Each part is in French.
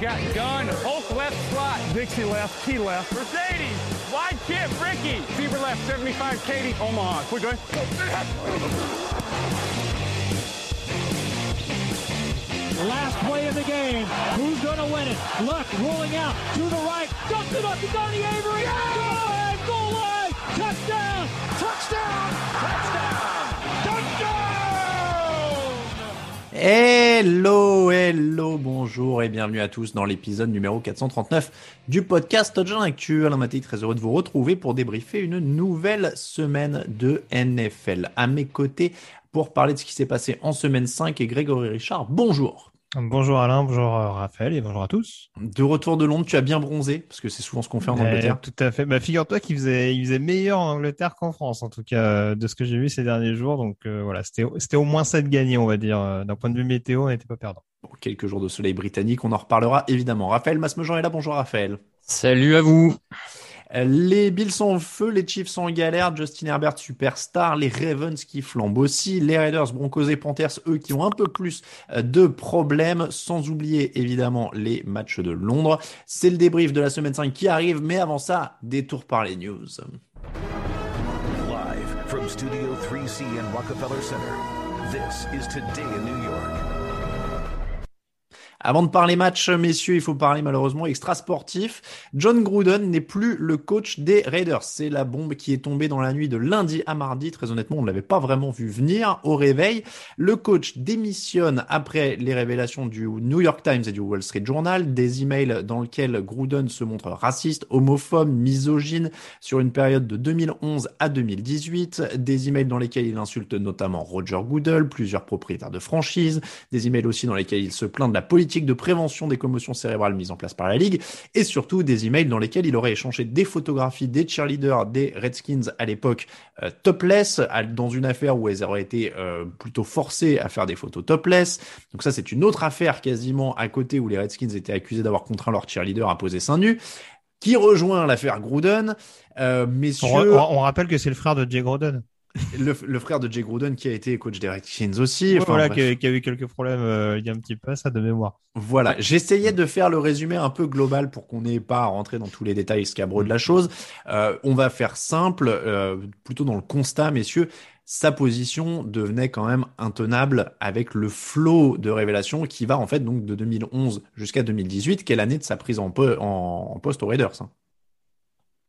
Got gun, Hulk left slot, Dixie left, T left, Mercedes, wide chip, Ricky, Fever left, 75, Katie, Omaha. We're good. Last play of the game. Who's going to win it? Luck rolling out to the right. Dumps it up to Donnie Avery. Goal line, goal line. Touchdown, touchdown, touchdown. Hello, hello, bonjour et bienvenue à tous dans l'épisode numéro 439 du podcast Touchdown Actu. Alain très heureux de vous retrouver pour débriefer une nouvelle semaine de NFL. À mes côtés, pour parler de ce qui s'est passé en semaine 5 et Grégory Richard, bonjour. Bonjour Alain, bonjour euh, Raphaël et bonjour à tous. De retour de Londres, tu as bien bronzé, parce que c'est souvent ce qu'on fait en Eh, Angleterre. tout à fait. Bah, figure-toi qu'il faisait, il faisait meilleur en Angleterre qu'en France, en tout cas, euh, de ce que j'ai vu ces derniers jours. Donc euh, voilà, c'était, c'était au moins 7 gagnés, on va dire. D'un point de vue météo, on n'était pas perdant. Bon, quelques jours de soleil britannique, on en reparlera évidemment. Raphaël Masmejean est là, bonjour Raphaël. Salut à vous. Euh, Les Bills sont en feu, les Chiefs sont en galère, Justin Herbert superstar, les Ravens qui flambent aussi, les Raiders, Broncos et Panthers, eux qui ont un peu plus euh, de problèmes, sans oublier évidemment les matchs de Londres. C'est le débrief de la semaine 5 qui arrive, mais avant ça, détour par les news. Live from Studio 3C in Rockefeller Center. This is Today in New York. Avant de parler match, messieurs, il faut parler malheureusement extra sportif. John Gruden n'est plus le coach des Raiders. C'est la bombe qui est tombée dans la nuit de lundi à mardi. Très honnêtement, on ne l'avait pas vraiment vu venir au réveil. Le coach démissionne après les révélations du New York Times et du Wall Street Journal, des emails dans lesquels Gruden se montre raciste, homophobe, misogyne sur une période de 2011 à 2018, des emails dans lesquels il insulte notamment Roger Goodell, plusieurs propriétaires de franchises, des emails aussi dans lesquels il se plaint de la politique de prévention des commotions cérébrales mise en place par la Ligue, et surtout des emails dans lesquels il aurait échangé des photographies des cheerleaders des Redskins à l'époque euh, topless, dans une affaire où elles auraient été euh, plutôt forcées à faire des photos topless. Donc ça, c'est une autre affaire quasiment à côté où les Redskins étaient accusés d'avoir contraint leur cheerleader à poser seins nus, qui rejoint l'affaire Gruden. Euh, messieurs, on- on rappelle que c'est le frère de Jay Groden. Le, le frère de Jay Gruden qui a été coach des Redskins aussi. Enfin, voilà, qui a, qui a eu quelques problèmes euh, il y a un petit peu, ça de mémoire. Voilà, j'essayais de faire le résumé un peu global pour qu'on n'ait pas à rentrer dans tous les détails scabreux de la chose. Euh, on va faire simple, euh, plutôt dans le constat, messieurs. Sa position devenait quand même intenable avec le flot de révélations qui va en fait donc de 2011 jusqu'à 2018, qui est l'année de sa prise en, po- en, en poste aux Raiders. Hein.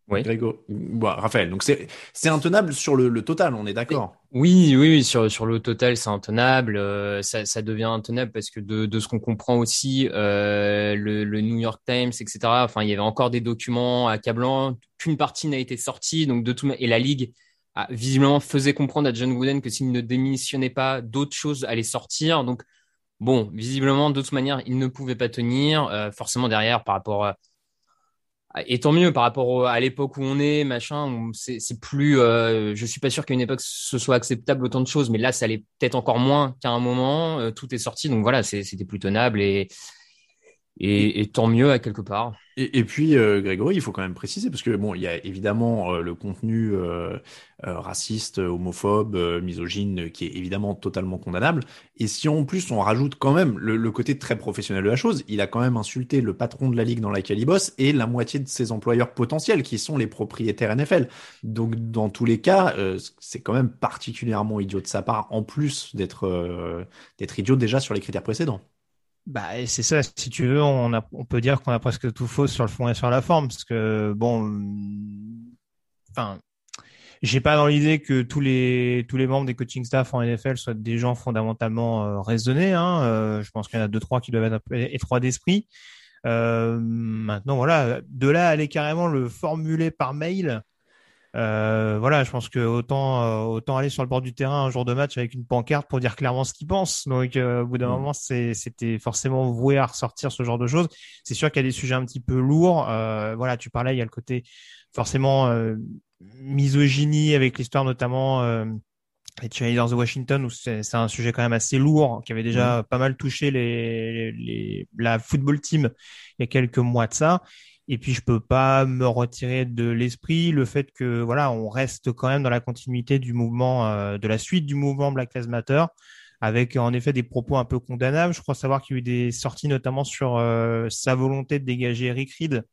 Oui. Grégo, bon, Raphaël, donc c'est c'est intenable sur le, le total, on est d'accord. Oui, oui, oui, sur, sur le total, c'est intenable. euh, ça, ça devient intenable parce que de, de ce qu'on comprend aussi, euh, le, le New York Times, etc. Enfin, il y avait encore des documents accablants. Qu'une partie n'a été sortie, donc de tout et la ligue a, visiblement faisait comprendre à John Wooden que s'il ne démissionnait pas, d'autres choses allaient sortir. Donc bon, visiblement, de toute manière, il ne pouvait pas tenir. euh, forcément derrière, par rapport à et tant mieux par rapport à l'époque où on est, machin. C'est plus. euh, je suis pas sûr qu'à une époque ce soit acceptable autant de choses, mais là, ça allait peut-être encore moins qu'à un moment. euh, tout est sorti, donc voilà, c'était plus tenable et et, et, tant mieux à quelque part. Et, et puis euh, Grégory, il faut quand même préciser parce que bon, il y a évidemment euh, le contenu euh, euh raciste, homophobe, misogyne qui est évidemment totalement condamnable. Et si en plus on rajoute quand même le, le, côté très professionnel de la chose, il a quand même insulté le patron de la ligue dans laquelle il bosse et la moitié de ses employeurs potentiels qui sont les propriétaires NFL. Donc dans tous les cas, c'est quand même particulièrement idiot de sa part en plus d'être d'être idiot déjà sur les critères précédents. Bah, c'est ça. Si tu veux, on, a, on peut dire qu'on a presque tout faux sur le fond et sur la forme, parce que bon, enfin, j'ai pas dans l'idée que tous les tous les membres des coaching staff en NFL soient des gens fondamentalement euh, raisonnés. Hein. Euh, je pense qu'il y en a deux trois qui doivent être étroits d'esprit. Euh, maintenant, voilà, de là aller carrément le formuler par mail. Euh, voilà, je pense que autant euh, autant aller sur le bord du terrain un jour de match avec une pancarte pour dire clairement ce qu'il pense. Donc euh, au bout d'un mm. moment, c'était forcément voué à ressortir ce genre de choses. C'est sûr qu'il y a des sujets un petit peu lourds. voilà, tu parlais, il y a le côté forcément misogynie avec l'histoire notamment les cheerleaders de Washington où c'est un sujet quand même assez lourd qui avait déjà mm. pas mal touché les, les, la football team il y a quelques mois de ça et puis je peux pas me retirer de l'esprit le fait que voilà, on reste quand même dans la continuité du mouvement, euh, de la suite du mouvement Black Lives Matter, avec en effet des propos un peu condamnables. Je crois savoir qu'il y a eu des sorties notamment sur euh, sa volonté de dégager Eric Reed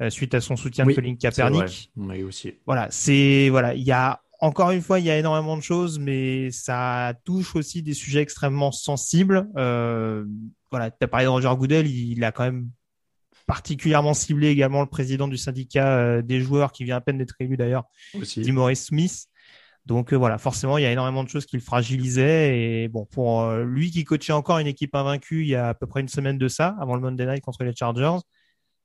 euh, suite à son soutien de Colin Kaepernick. Oui, aussi. Voilà, c'est voilà, il y a encore une fois, il y a énormément de choses, mais ça touche aussi des sujets extrêmement sensibles. Euh, voilà, tu as parlé de Roger Goodell, il a quand même particulièrement ciblé également le président du syndicat euh, des joueurs qui vient à peine d'être élu d'ailleurs, Maurice Smith. Donc euh, voilà, forcément, il y a énormément de choses qui le fragilisaient. Et bon, pour euh, lui qui coachait encore une équipe invaincue il y a à peu près une semaine de ça, avant le Monday Night contre les Chargers,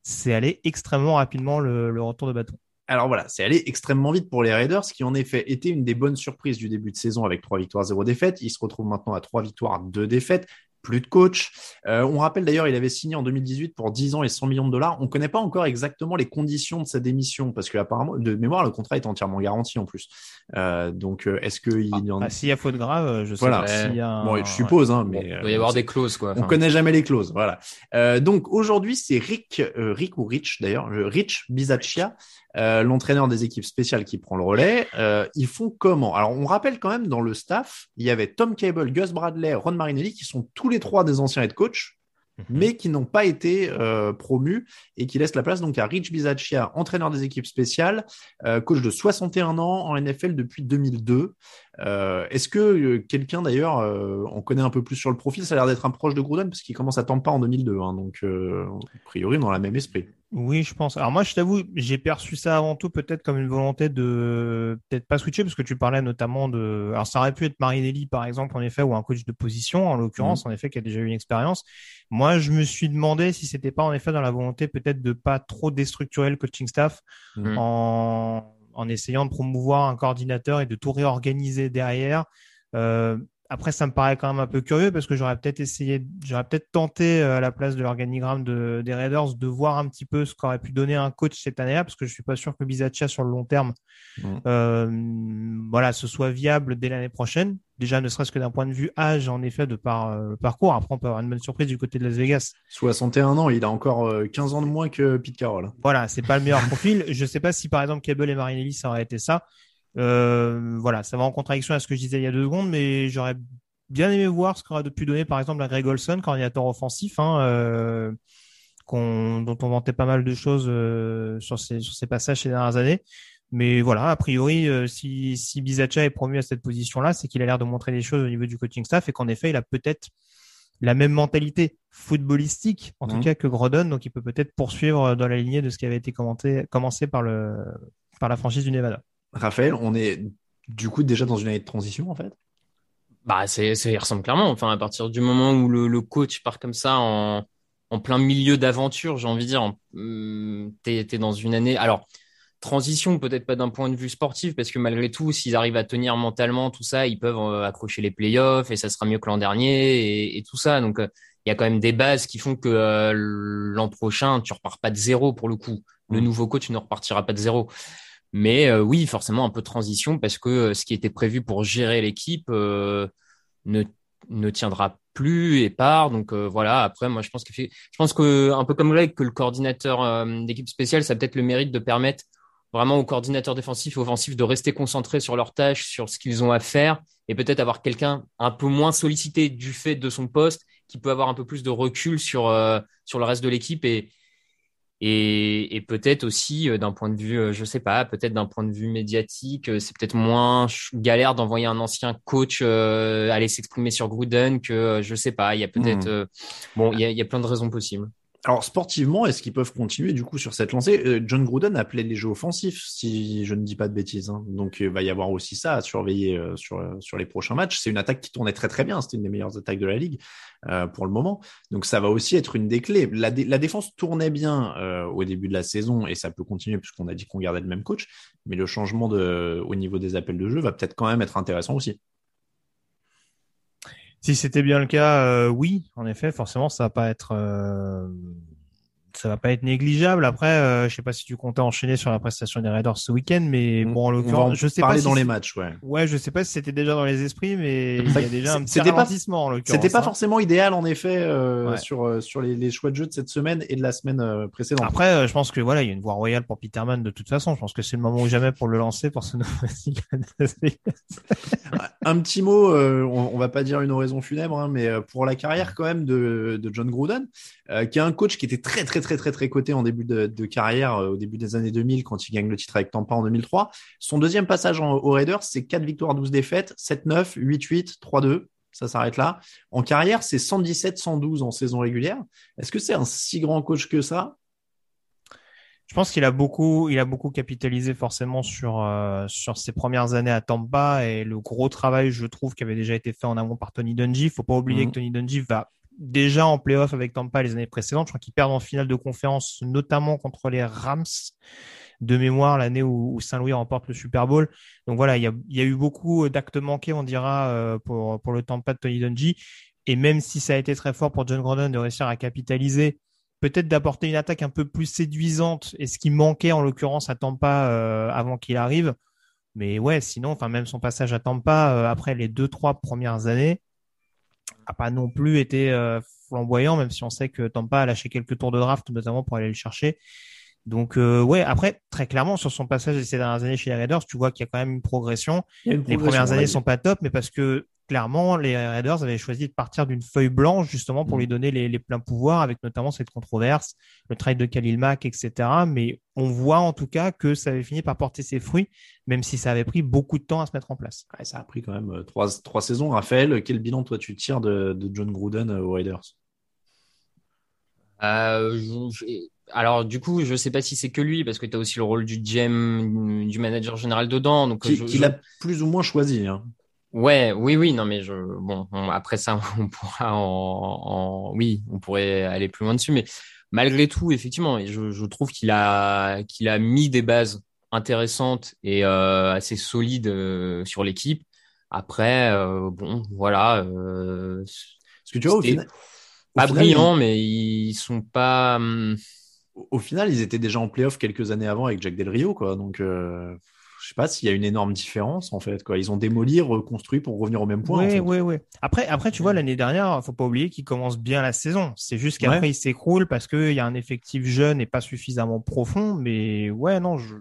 c'est allé extrêmement rapidement le, le retour de bâton. Alors voilà, c'est allé extrêmement vite pour les Raiders, qui en effet était une des bonnes surprises du début de saison avec trois victoires, zéro défaites. Ils se retrouvent maintenant à trois victoires, deux défaites plus de coach. Euh, on rappelle d'ailleurs, il avait signé en 2018 pour 10 ans et 100 millions de dollars. On ne connaît pas encore exactement les conditions de sa démission parce que apparemment, de mémoire, le contrat est entièrement garanti en plus. Euh, donc, euh, est-ce qu'il y en a ah, S'il y a faute grave, je sais pas. S'il y a bon, je suppose, hein, mais il doit y avoir des clauses quoi. On connaît jamais les clauses, voilà. donc aujourd'hui, c'est Rick, Rick ou Rich d'ailleurs, Rich Bizaccia euh, l'entraîneur des équipes spéciales qui prend le relais. Euh, ils font comment? Alors, on rappelle quand même dans le staff, il y avait Tom Cable, Gus Bradley, Ron Marinelli, qui sont tous les trois des anciens head coach, mhm. mais qui n'ont pas été euh, promus et qui laissent la place donc à Rich Bisaccia, entraîneur des équipes spéciales, euh, coach de 61 ans en NFL depuis 2002. Euh, est-ce que euh, quelqu'un d'ailleurs en connaît un peu plus sur le profil Ça a l'air d'être un proche de Gruden parce qu'il commence à pas en 2002, hein, donc a priori dans la même esprit. Oui, je pense. Alors moi, je t'avoue, j'ai perçu ça avant tout peut-être comme une volonté de peut-être pas switcher parce que tu parlais notamment de. Alors ça aurait pu être Marinelli par exemple en effet ou un coach de position en l'occurrence mmh. en effet qui a déjà eu une expérience. Moi, je me suis demandé si c'était pas en effet dans la volonté peut-être de pas trop déstructurer le coaching staff mmh. en en essayant de promouvoir un coordinateur et de tout réorganiser derrière. Euh, après, ça me paraît quand même un peu curieux parce que j'aurais peut-être essayé, j'aurais peut-être tenté euh, à la place de l'organigramme de, des Raiders de voir un petit peu ce qu'aurait pu donner un coach cette année-là parce que je suis pas sûr que Bizaccia sur le long terme, euh, voilà, ce soit viable dès l'année prochaine. Déjà, ne serait-ce que d'un point de vue âge, en effet, de par euh, parcours. Après, on peut avoir une bonne surprise du côté de Las Vegas. 61 ans, il a encore 15 ans de moins que Pete Carroll. Voilà, c'est pas le meilleur profil. Je sais pas si, par exemple, Cable et Marinelli, ça aurait été ça. Euh, voilà, ça va en contradiction à ce que je disais il y a deux secondes, mais j'aurais bien aimé voir ce qu'aurait pu donner par exemple à Greg Olson, coordinateur offensif, hein, euh, dont on vantait pas mal de choses euh, sur, ces passages ces dernières années. Mais voilà, a priori, si, si Bizacha est promu à cette position-là, c'est qu'il a l'air de montrer des choses au niveau du coaching staff et qu'en effet, il a peut-être la même mentalité footballistique, en tout mmh. cas que Grodon, donc il peut peut-être poursuivre dans la lignée de ce qui avait été commenté, commencé par, le, par la franchise du Nevada. Raphaël, on est du coup déjà dans une année de transition en fait? Bah, c'est, ça ressemble clairement. Enfin, à partir du moment où le, coach part comme ça en, en plein milieu d'aventure, j'ai envie de dire, hum, t'es, es dans une année. Alors, transition, peut-être pas d'un point de vue sportif, parce que malgré tout, s'ils arrivent à tenir mentalement tout ça, ils peuvent euh, accrocher les playoffs et ça sera mieux que l'an dernier et, tout ça. Donc, euh, il y a quand même des bases qui font que euh, l'an prochain, tu repars pas de zéro pour le coup. Le mmh. nouveau coach ne repartira pas de zéro. Mais euh, oui, forcément un peu de transition parce que euh, ce qui était prévu pour gérer l'équipe euh, ne tiendra plus et part. Donc voilà. Après, moi, je pense que je pense que un peu comme Greg, que le coordinateur d'équipe spéciale, ça a peut-être le mérite de permettre vraiment aux coordinateurs défensifs et offensifs de rester concentrés sur leurs tâches, sur ce qu'ils ont à faire, et peut-être avoir quelqu'un un peu moins sollicité du fait de son poste, qui peut avoir un peu plus de recul sur sur le reste de l'équipe et et, et peut-être aussi euh, d'un point de vue, euh, je sais pas, peut-être d'un point de vue médiatique, c'est peut-être moins galère d'envoyer un ancien coach aller s'exprimer sur Gruden que je sais pas. Il y a peut-être hmm. bon, il y a, il y a plein de raisons possibles. Alors sportivement, est-ce qu'ils peuvent continuer du coup sur cette lancée? Euh, John Gruden appelait les jeux offensifs, si je ne dis pas de bêtises. Hein. Donc il va y avoir aussi ça à surveiller euh, sur euh, sur les prochains matchs. C'est une attaque qui tournait très très bien. C'était une des meilleures attaques de la ligue pour le moment. Donc ça va aussi être une des clés. La, défense tournait bien au début de la saison et ça peut continuer puisqu'on a dit qu'on gardait le même coach. Mais le changement au niveau des appels de jeu va peut-être quand même être intéressant aussi. Si c'était bien le cas, euh, oui, en effet, forcément, ça va pas être euh, ça va pas être négligeable. Après, euh, je sais pas si tu comptais enchaîner sur la prestation des Raiders ce week-end, mais bon, en l'occurrence, je sais pas si dans les matchs, ouais. Ouais, je sais pas si c'était déjà dans les esprits, mais il y a déjà un petit ralentissement en l'occurrence. C'était pas hein. forcément idéal en effet euh, sur euh, sur les, les, choix de jeu de cette semaine et de la semaine euh, précédente. Après, je pense que voilà, il y a une voie royale pour Peterman de toute façon. Je pense que c'est le moment ou jamais pour le lancer pour ce Un petit mot, on, on, va pas dire une oraison funèbre, hein, mais pour la carrière quand même de, de John Gruden, qui est un coach qui était très très très très très coté en début de, carrière, euh, au début des années 2000, quand il gagne le titre avec Tampa en 2003. Son deuxième passage en, aux Raiders, c'est 4 victoires, 12 défaites, 7-9, 8-8, 3-2. Ça s'arrête là. En carrière, c'est 117-112 en saison régulière. Est-ce que c'est un si grand coach que ça? Je pense qu'il a beaucoup, il a beaucoup capitalisé forcément sur euh, sur ses premières années à Tampa et le gros travail, je trouve, qui avait déjà été fait en amont par Tony Dungy. Faut pas oublier mhm. que Tony Dungy va déjà en playoff avec Tampa les années précédentes. Je crois qu'ils perdent en finale de conférence, notamment contre les Rams de mémoire l'année où, Saint-Louis remporte le Super Bowl. Donc voilà, il y a, eu beaucoup d'actes manqués, on dira, euh, pour, pour le Tampa de Tony Dungy. Et même si ça a été très fort pour John Gordon de réussir à capitaliser, peut-être d'apporter une attaque un peu plus séduisante, et ce qui manquait en l'occurrence à Tampa euh, avant qu'il arrive. Mais ouais, sinon, enfin même son passage à Tampa euh, après les deux trois premières années, a pas non plus été euh, flamboyant, même si on sait que Tampa a lâché quelques tours de draft, notamment pour aller le chercher. Donc euh, ouais, après très clairement sur son passage ces dernières années chez les Raiders, tu vois qu'il y a quand même une progression. les premières années sont pas top, mais parce que clairement les Raiders avaient choisi de partir d'une feuille blanche justement pour mm. lui donner les, les, pleins pouvoirs, avec notamment cette controverse, le trade de Khalil Mack, etc. Mais on voit en tout cas que ça avait fini par porter ses fruits, même si ça avait pris beaucoup de temps à se mettre en place. Ouais, ça a pris quand même euh, trois, trois saisons. Raphaël, quel bilan toi tu tires de, de John Gruden euh, aux Raiders? Euh, alors du coup, je sais pas si c'est que lui parce que tu as aussi le rôle du GM, du manager général dedans, donc qui, je, l'a plus ou moins choisi. Hein. Ouais, oui, oui, non, mais je, bon, après ça, on pourra en, oui, on pourrait aller plus loin dessus, mais malgré tout, effectivement, je, je trouve qu'il a, qu'il a mis des bases intéressantes et euh, assez solides euh, sur l'équipe. Après, euh, bon, voilà. Ce que tu vois, au final, pas brillant, mais ils sont pas. Hum, au final, ils étaient déjà en playoff quelques années avant avec Jack Del Rio, quoi. Donc, euh, je sais pas s'il y a une énorme différence en fait. Quoi. Ils ont démoli, reconstruit pour revenir au même point. Oui, oui, oui. Après, après, tu vois, l'année dernière, faut pas oublier qu'ils commencent bien la saison. C'est juste qu'après, ils s'écroulent parce qu'il y a un effectif jeune et pas suffisamment profond. Mais ouais, non, je.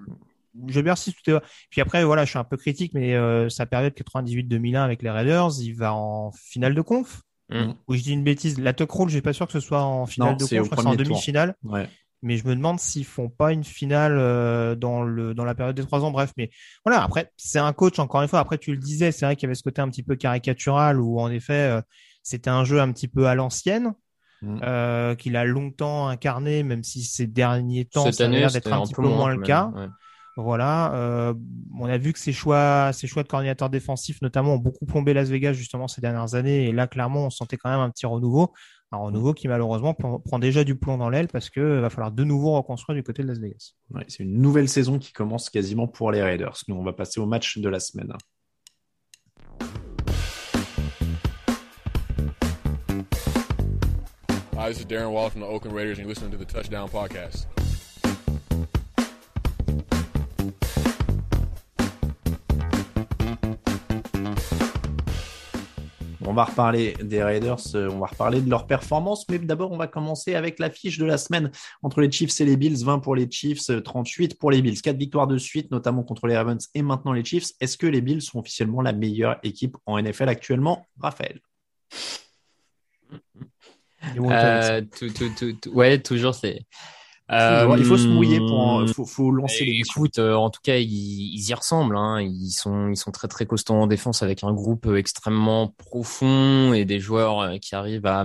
Je bien si tout est. Puis après, voilà, je suis un peu critique, mais euh, sa période 98-2001 avec les Raiders, il va en finale de conf. Mm. Ou je dis une bêtise. La Tuck Roll, je suis pas sûr que ce soit en finale de conf, je crois c'est en demi-finale. Ouais. Mais je me demande s'ils font pas une finale euh, dans le dans la période des trois ans. Bref, mais voilà. Après, c'est un coach encore une fois. Après, tu le disais, c'est vrai qu'il y avait ce côté un petit peu caricatural où en effet, euh, c'était un jeu un petit peu à l'ancienne. Mm. Euh, qu'il a longtemps incarné, même si ces derniers temps, Cette ça a l'air d'être un, petit peu moins, le cas. Voilà, euh, on a vu que ses choix, ses choix de coordinateur défensif notamment ont beaucoup plombé Las Vegas justement ces dernières années. Et là, clairement, on sentait quand même un petit renouveau, un renouveau qui malheureusement prend déjà du plomb dans l'aile parce que va falloir de nouveau reconstruire du côté de Las Vegas. Ouais, c'est une nouvelle saison qui commence quasiment pour les Raiders. Nous, on va passer au match de la semaine. Hi, this is Darren Waller from the Oakland Raiders, and you're listening to the Touchdown Podcast. On va reparler des Raiders, euh, on va reparler de leur performance, mais d'abord, on va commencer avec l'affiche de la semaine entre les Chiefs et les Bills. 20 pour les Chiefs, 38 pour les Bills. Quatre victoires de suite, notamment contre les Ravens et maintenant les Chiefs. Est-ce que les Bills sont officiellement la meilleure équipe en NFL actuellement, Raphaël? Euh, toujours, c'est. Il faut se mouiller pour, il faut, lancer les. Écoute, en tout cas, ils, y ressemblent. Hein. Ils sont, ils sont très très costauds en défense avec un groupe extrêmement profond et des joueurs qui arrivent à,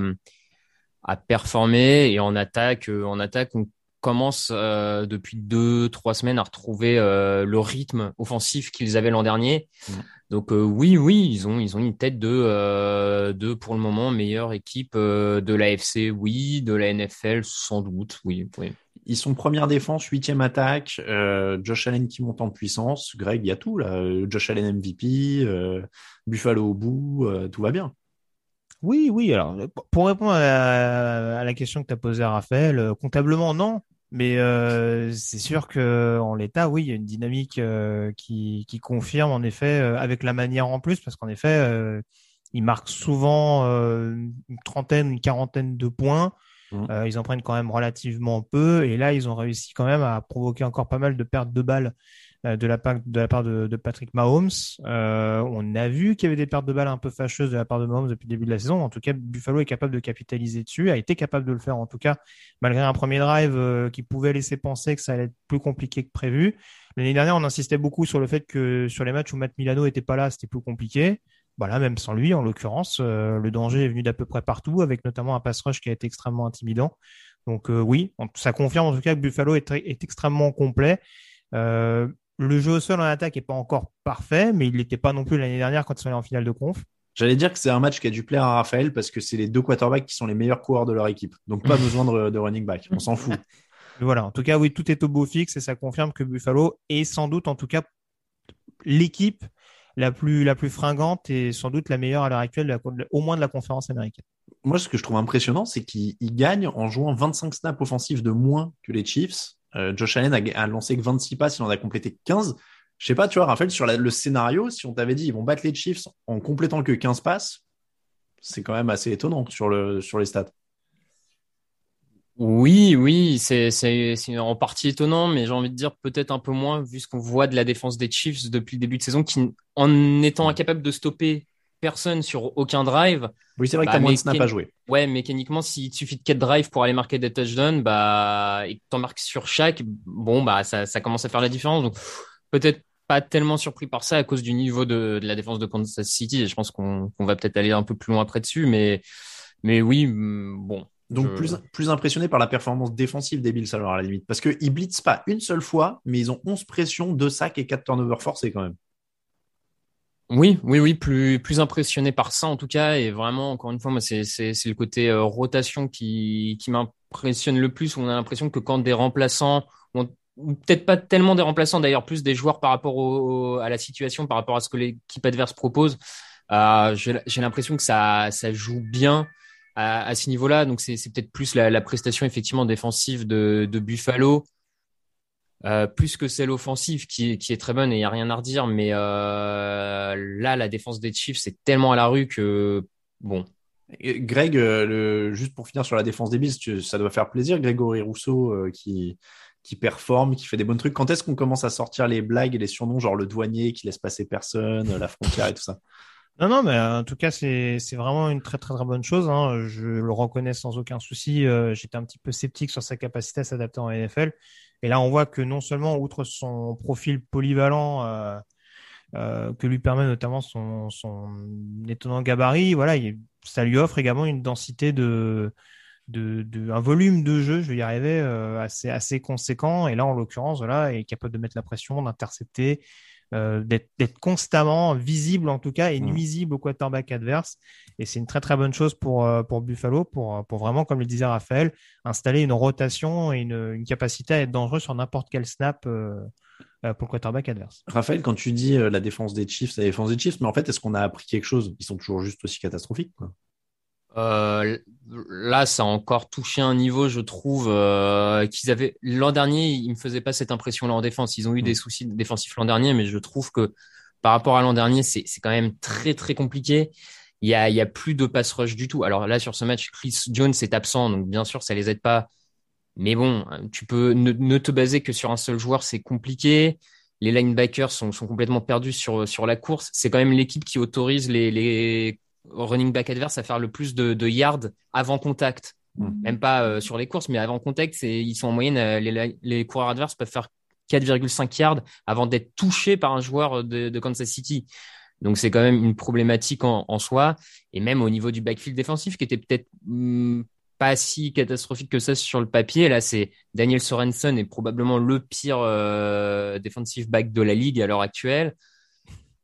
à performer. Et en attaque, en attaque, on commence euh, depuis deux trois semaines à retrouver euh, le rythme offensif qu'ils avaient l'an dernier. Mm. Donc euh, oui, oui, ils ont ils ont une tête de de pour le moment meilleure équipe de l'AFC, oui, de la NFL sans doute, oui, oui. Ils sont première défense, huitième attaque. Josh Allen qui monte en puissance. Greg, il y a tout là. Josh Allen MVP, Buffalo au bout, tout va bien. Oui, oui. Alors, pour répondre à la, question que tu as posée Raphaël, euh, comptablement, non. Mais euh, c'est sûr que en l'état, oui, il y a une dynamique euh, qui, qui, confirme en effet, avec la manière en plus, parce qu'en effet, ils marquent souvent une trentaine, une quarantaine de points. Mmh. ils en prennent quand même relativement peu, et là, ils ont réussi quand même à provoquer encore pas mal de pertes de balles euh, de la part de, la part de, Patrick Mahomes. Euh, on a vu qu'il y avait des pertes de balles un peu fâcheuses de la part de Mahomes depuis le début de la saison. En tout cas, Buffalo est capable de capitaliser dessus, a été capable de le faire en tout cas, malgré un premier drive euh, qui pouvait laisser penser que ça allait être plus compliqué que prévu. L'année dernière, on insistait beaucoup sur le fait que sur les matchs où Matt Milano était pas là, c'était plus compliqué. Voilà, même sans lui, en l'occurrence, le danger est venu d'à peu près partout, avec notamment un pass rush qui a été extrêmement intimidant. Donc oui, ça confirme en tout cas que Buffalo est, est extrêmement complet. Euh, le jeu au sol en attaque est pas encore parfait, mais il n'était pas non plus l'année dernière quand ils sont allés en finale de conf. J'allais dire que c'est un match qui a dû plaire à Raphaël parce que c'est les deux quarterbacks qui sont les meilleurs coureurs de leur équipe. Donc pas besoin de, running back. On s'en fout. voilà. En tout cas, oui, tout est au beau fixe et ça confirme que Buffalo est sans doute, en tout cas, l'équipe la plus, fringante et sans doute la meilleure à l'heure actuelle, au moins de la conférence américaine. Moi, ce que je trouve impressionnant, c'est qu'ils gagnent en jouant 25 snaps offensifs de moins que les Chiefs euh, Josh Allen a, lancé que 26 passes, il en a complété 15. Je sais pas, tu vois, Raphaël, sur le scénario, si on t'avait dit ils vont battre les Chiefs en complétant que 15 passes, c'est quand même assez étonnant sur, le, sur les stats. Oui, oui, c'est en partie étonnant, mais j'ai envie de dire peut-être un peu moins vu ce qu'on voit de la défense des Chiefs depuis le début de saison, qui en étant incapable de stopper personne sur aucun drive. Oui, c'est vrai que bah, tu as moins de snap à jouer. Ouais, mécaniquement, s'il suffit de 4 drives pour aller marquer des touchdowns, bah, et que tu en marques sur chaque, bon, bah, ça, ça commence à faire la différence. Donc, peut-être pas tellement surpris par ça à cause du niveau de, de la défense de Kansas City. Et je pense qu'on va peut-être aller un peu plus loin après dessus, mais, mais oui, mm, bon. Donc, plus, plus impressionné par la performance défensive des Bills, alors, à la limite. Parce qu'ils blitzent pas une seule fois, mais ils ont 11 pressions, 2 sacs et 4 turnovers forcés quand même. Oui, oui, oui, plus plus impressionné par ça en tout cas, et vraiment encore une fois, moi c'est le côté euh, rotation qui qui m'impressionne le plus. On a l'impression que quand des remplaçants, ou peut-être pas tellement des remplaçants d'ailleurs, plus des joueurs par rapport au, à la situation, par rapport à ce que l'équipe adverse propose, euh, j'ai l'impression que ça ça joue bien à, ce niveau-là. Donc c'est peut-être plus la, prestation effectivement défensive de Buffalo euh, plus que celle offensive qui est, très bonne et il n'y a rien à redire, mais euh, là, la défense des Chiefs, c'est tellement à la rue que, bon. Greg, euh, juste pour finir sur la défense des Bills, ça doit faire plaisir, Grégory Rousseau qui, qui performe, qui fait des bons trucs. Quand est-ce qu'on commence à sortir les blagues et les surnoms, genre le douanier qui laisse passer personne, la frontière et tout ça? Non, non, mais en tout cas, c'est vraiment une très, très, très bonne chose. Hein. Je le reconnais sans aucun souci. J'étais un petit peu sceptique sur sa capacité à s'adapter en NFL. Et là, on voit que non seulement, outre son profil polyvalent, euh, euh, que lui permet notamment son, son étonnant gabarit, voilà, ça lui offre également une densité de, de, de, un volume de jeu, je vais y arriver, euh, assez, assez conséquent. Et là, en l'occurrence, voilà, est capable de mettre la pression, d'intercepter, euh, d'être constamment visible en tout cas et mm. nuisible au quarterback adverse. Et c'est une très très bonne chose pour, euh, pour Buffalo, pour, pour vraiment, comme le disait Raphaël, installer une rotation et une, une capacité à être dangereux sur n'importe quel snap. Euh, pour le quarterback adverse. Raphaël, quand tu dis la défense des Chiefs, la défense des Chiefs, mais en fait, est-ce qu'on a appris quelque chose? Ils sont toujours juste aussi catastrophiques. Quoi. Euh, là, ça a encore touché un niveau, je trouve, euh, qu'ils avaient l'an dernier. Ils me faisaient pas cette impression-là en défense. Ils ont eu des mm. soucis défensifs l'an dernier, mais je trouve que par rapport à l'an dernier, c'est quand même très très compliqué. il y a, il y a plus de pass rush du tout. Alors là, sur ce match, Chris Jones est absent, donc bien sûr, ça les aide pas. Mais bon, tu peux ne, ne te baser que sur un seul joueur, c'est compliqué. Les linebackers sont, sont complètement perdus sur, sur la course. C'est quand même l'équipe qui autorise les, les running back adverses à faire le plus de, de yards avant contact. Mm. Même pas euh, sur les courses, mais avant contact, ils sont en moyenne, euh, les, les coureurs adverses peuvent faire 4,5 yards avant d'être touchés par un joueur de, de Kansas City. Donc c'est quand même une problématique en, en, soi. Et même au niveau du backfield défensif, qui était peut-être hmm, pas si catastrophique que ça sur le papier. Là, c'est Daniel Sorensen est probablement le pire euh, defensive back de la ligue à l'heure actuelle.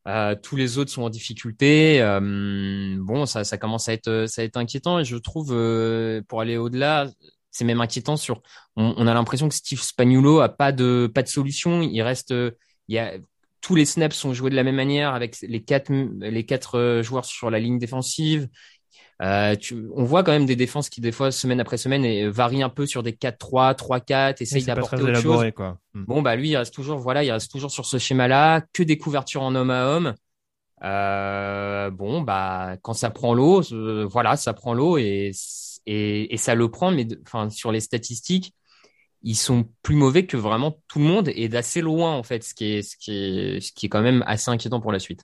Euh, tous les autres sont en difficulté. Euh, bon, ça, ça commence à être, ça à être inquiétant. Et je trouve, euh, pour aller au-delà, c'est même inquiétant sur. On, on a l'impression que Steve Spagnuolo a pas de, pas de solution. Il reste, il y a tous les snaps sont joués de la même manière avec les quatre, les quatre joueurs sur la ligne défensive. Euh, tu, on voit quand même des défenses qui, des fois, semaine après semaine, et, varient un peu sur des 4-3, 3-4, essayent d'apporter autre chose. Quoi. Hmm. Bon, bah lui, il reste toujours, voilà, il reste toujours sur ce schéma-là, que des couvertures en homme à homme. Euh, bon, bah quand ça prend l'eau, euh, voilà, ça prend l'eau et, et, et ça le prend, mais enfin sur les statistiques, ils sont plus mauvais que vraiment tout le monde et d'assez loin en fait, ce qui est ce qui est ce qui est quand même assez inquiétant pour la suite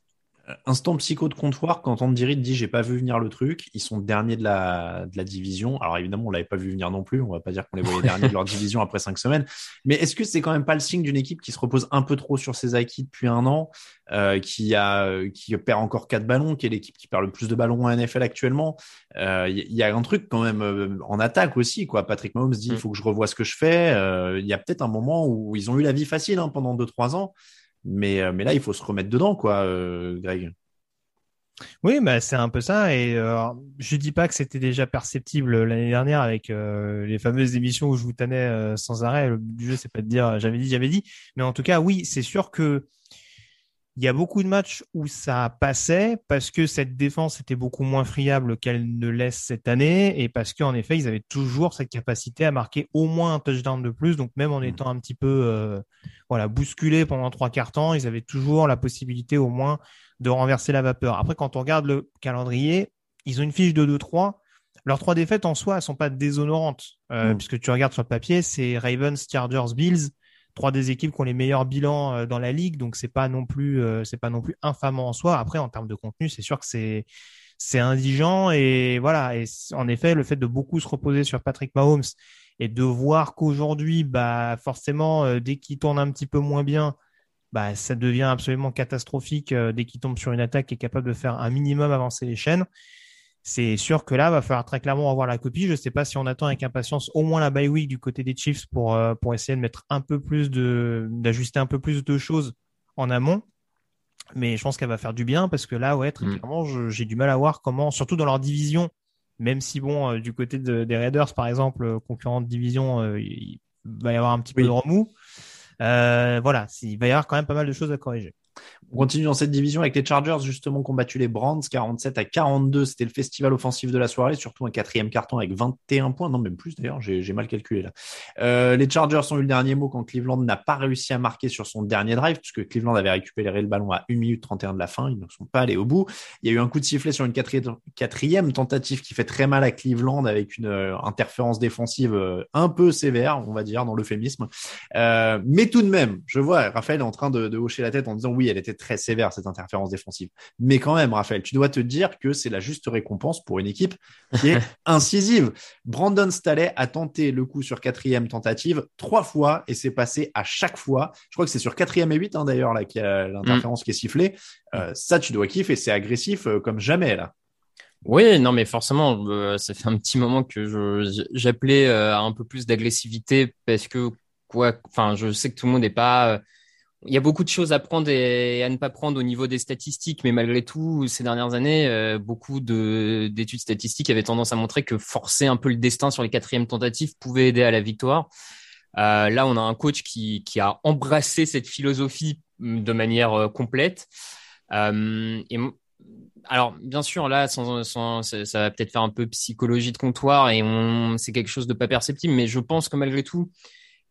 instant psycho de comptoir quand Andy Reid dit j'ai pas vu venir le truc, ils sont derniers de la, de la division. Alors évidemment, on l'avait pas vu venir non plus, on va pas dire qu'on les voyait derniers de leur division après cinq semaines, mais est-ce que c'est quand même pas le signe d'une équipe qui se repose un peu trop sur ses acquis depuis un an, euh, qui a qui perd encore quatre ballons, qui est l'équipe qui perd le plus de ballons en NFL actuellement? Il euh, y, y, a un truc quand même euh, en attaque aussi, quoi. Patrick Mahomes dit il faut que je revoie ce que je fais. Il y a peut-être un moment où ils ont eu la vie facile hein, pendant deux trois ans. Mais, euh, mais là, il faut se remettre dedans, quoi, euh, Greg. Oui, bah, c'est un peu ça. Et euh, je dis pas que c'était déjà perceptible l'année dernière avec euh, les fameuses émissions où je vous tannais sans arrêt. Le but du jeu, c'est pas de dire j'avais dit, j'avais dit. Mais en tout cas, oui, c'est sûr que il y a beaucoup de matchs où ça passait parce que cette défense était beaucoup moins friable qu'elle ne laisse cette année et parce qu'en effet, ils avaient toujours cette capacité à marquer au moins un touchdown de plus. Donc même en étant un petit peu euh, voilà bousculé pendant trois quarts temps, ils avaient toujours la possibilité au moins de renverser la vapeur. Après, quand on regarde le calendrier, ils ont une fiche de 2-3. Leurs trois défaites en soi, elles sont pas déshonorantes, euh, mmh. puisque tu regardes sur le papier, c'est Ravens, Chargers, Bills trois des équipes qui ont les meilleurs bilans euh, dans la ligue, donc c'est pas non plus euh, c'est pas non plus infamant en soi. Après, en termes de contenu, c'est sûr que c'est c'est indigent et voilà. Et en effet, le fait de beaucoup se reposer sur Patrick Mahomes et de voir qu'aujourd'hui, bah forcément, euh, dès qu'il tourne un petit peu moins bien, bah ça devient absolument catastrophique dès qu'il tombe sur une attaque qui est capable de faire un minimum avancer les chaînes c'est sûr que là, va falloir très clairement avoir la copie. Je ne sais pas si on attend avec impatience au moins la bye week du côté des Chiefs pour, euh, pour essayer de mettre un peu plus de, d'ajuster un peu plus de choses en amont. Mais je pense qu'elle va faire du bien parce que là, ouais, très mm. clairement, j'ai du mal à voir comment, surtout dans leur division, même si bon, euh, du côté de, des Raiders, par exemple, euh, concurrent de division, il va y avoir un petit peu de remous. voilà, il va y avoir quand même pas mal de choses à corriger. On continue dans cette division avec les Chargers, justement, combattu les Brands, 47 à 42. C'était le festival offensif de la soirée, surtout un quatrième carton avec 21 points. Non, même plus d'ailleurs, j'ai mal calculé là. Euh, les Chargers ont eu le dernier mot quand Cleveland n'a pas réussi à marquer sur son dernier drive, puisque Cleveland avait récupéré le ballon à 1 minute 31 de la fin. Ils ne sont pas allés au bout. Il y a eu un coup de sifflet sur une quatrième, tentative qui fait très mal à Cleveland avec une euh, interférence défensive euh, un peu sévère, on va dire, dans l'euphémisme. Mais tout de même, je vois Raphaël en train de, de hocher la tête en disant oui, elle était très sévère cette interférence défensive. Mais quand même, Raphaël, tu dois te dire que c'est la juste récompense pour une équipe qui est incisive. Brandon Staley a tenté le coup sur quatrième tentative trois fois et c'est passé à chaque fois. Je crois que c'est sur quatrième et huit hein, d'ailleurs là qu'il y a l'interférence qui est sifflée. Euh, ça, tu dois kiffer. C'est agressif euh, comme jamais là. Oui, non, mais forcément, euh, ça fait un petit moment que j'appelais à un peu plus d'agressivité parce que quoi, enfin, je sais que tout le monde n'est pas il y a beaucoup de choses à prendre et à ne pas prendre au niveau des statistiques, mais malgré tout, ces dernières années, euh, beaucoup d'études statistiques avaient tendance à montrer que forcer un peu le destin sur les quatrièmes tentatives pouvait aider à la victoire. Euh, là, on a un coach qui, a embrassé cette philosophie mm, de manière euh, complète. Et, alors, bien sûr, là, ça va peut-être faire un peu psychologie de comptoir et c'est quelque chose de pas perceptible, mais je pense que malgré tout,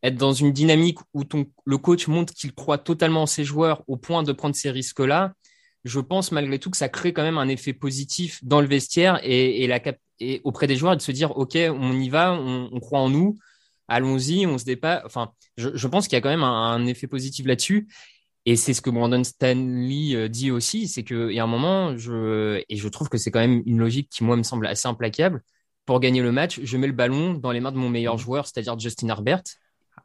être dans une dynamique où ton, le coach montre qu'il croit totalement en ses joueurs au point de prendre ces risques-là, je pense malgré tout que ça crée quand même un effet positif dans le vestiaire et, et, la et auprès des joueurs de se dire ok on y va, on, on croit en nous, allons-y, on se dépasse. Enfin, je, je pense qu'il y a quand même un, un effet positif là-dessus. Et c'est ce que Brandon Stanley euh, dit aussi, c'est qu'il y a un moment, je, et je trouve que c'est quand même une logique qui, moi, me semble assez implacable. Pour gagner le match, je mets le ballon dans les mains de mon meilleur mmh. joueur, c'est-à-dire Justin Herbert.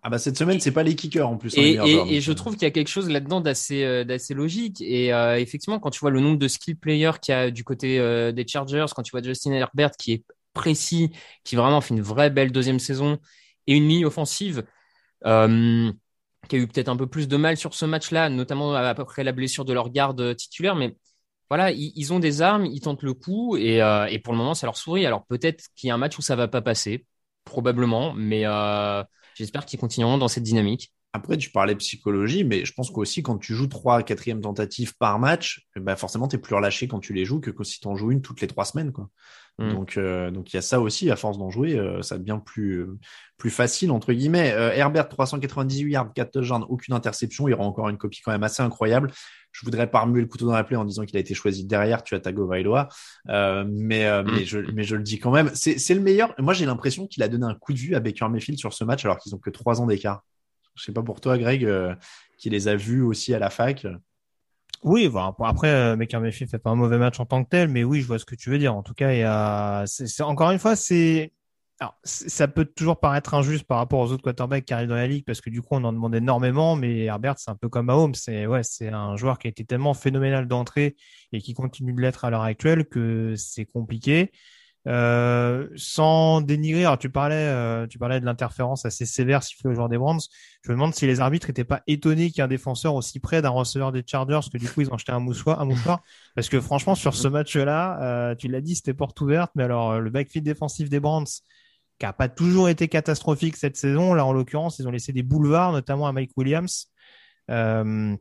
Ah bah cette semaine, c'est pas les kickers en plus. Et, et, et je trouve qu'il y a quelque chose là-dedans d'assez euh, d'assez logique. Et euh, effectivement, quand tu vois le nombre de skill players qu'il y a du côté euh, des Chargers, quand tu vois Justin Herbert qui est précis, qui vraiment fait une vraie belle deuxième saison et une ligne offensive qui a eu peut-être un peu plus de mal sur ce match-là, notamment après la blessure de leur garde titulaire, mais voilà, ils, ils ont des armes, ils tentent le coup et, euh, et pour le moment, ça leur sourit. Alors peut-être qu'il y a un match où ça va pas passer, probablement, mais euh, J'espère qu'ils continueront dans cette dynamique. Après, tu parlais psychologie, mais je pense qu'aussi quand tu joues trois quatrième tentatives par match, bah forcément, tu es plus relâché quand tu les joues que si tu en joues une toutes les trois semaines. Quoi. Mm. Donc, euh, donc il y a ça aussi, à force d'en jouer, euh, ça devient plus, plus facile, entre guillemets. Euh, Herbert, 398 yards, 4 touchdowns, aucune interception. Il aura encore une copie quand même assez incroyable. Je voudrais pas remuer le couteau dans la plaie en disant qu'il a été choisi derrière tu as Tagovailoa, euh, mais euh, mais je mais je le dis quand même. C'est c'est le meilleur. Moi j'ai l'impression qu'il a donné un coup de vue à Baker Mayfield sur ce match alors qu'ils ont que trois ans d'écart. Je sais pas pour toi Greg euh, qui les a vus aussi à la fac. Oui, bon, après, Baker Mayfield fait pas un mauvais match en tant que tel, mais oui, je vois ce que tu veux dire. En tout cas, encore une fois, c'est, ça peut toujours paraître injuste par rapport aux autres quarterbacks qui arrivent dans la ligue parce que du coup, on en demande énormément. Mais Herbert, c'est un peu comme Mahomes. C'est ouais, c'est un joueur qui a été tellement phénoménal d'entrée et qui continue de l'être à l'heure actuelle que c'est compliqué. Euh, sans dénigrer, alors tu parlais, euh, tu parlais de l'interférence assez sévère sifflée au joueur des Browns. Je me demande si les arbitres étaient pas étonnés qu'il y ait un défenseur aussi près d'un receveur des Chargers que du coup ils ont acheté un mouchoir, un mouchoir. Parce que franchement sur ce match-là, euh, tu l'as dit, c'était porte ouverte, mais alors le backfield défensif des Browns qui a pas toujours été catastrophique cette saison. Là, en l'occurrence, ils ont laissé des boulevards, notamment à Mike Williams. Euh,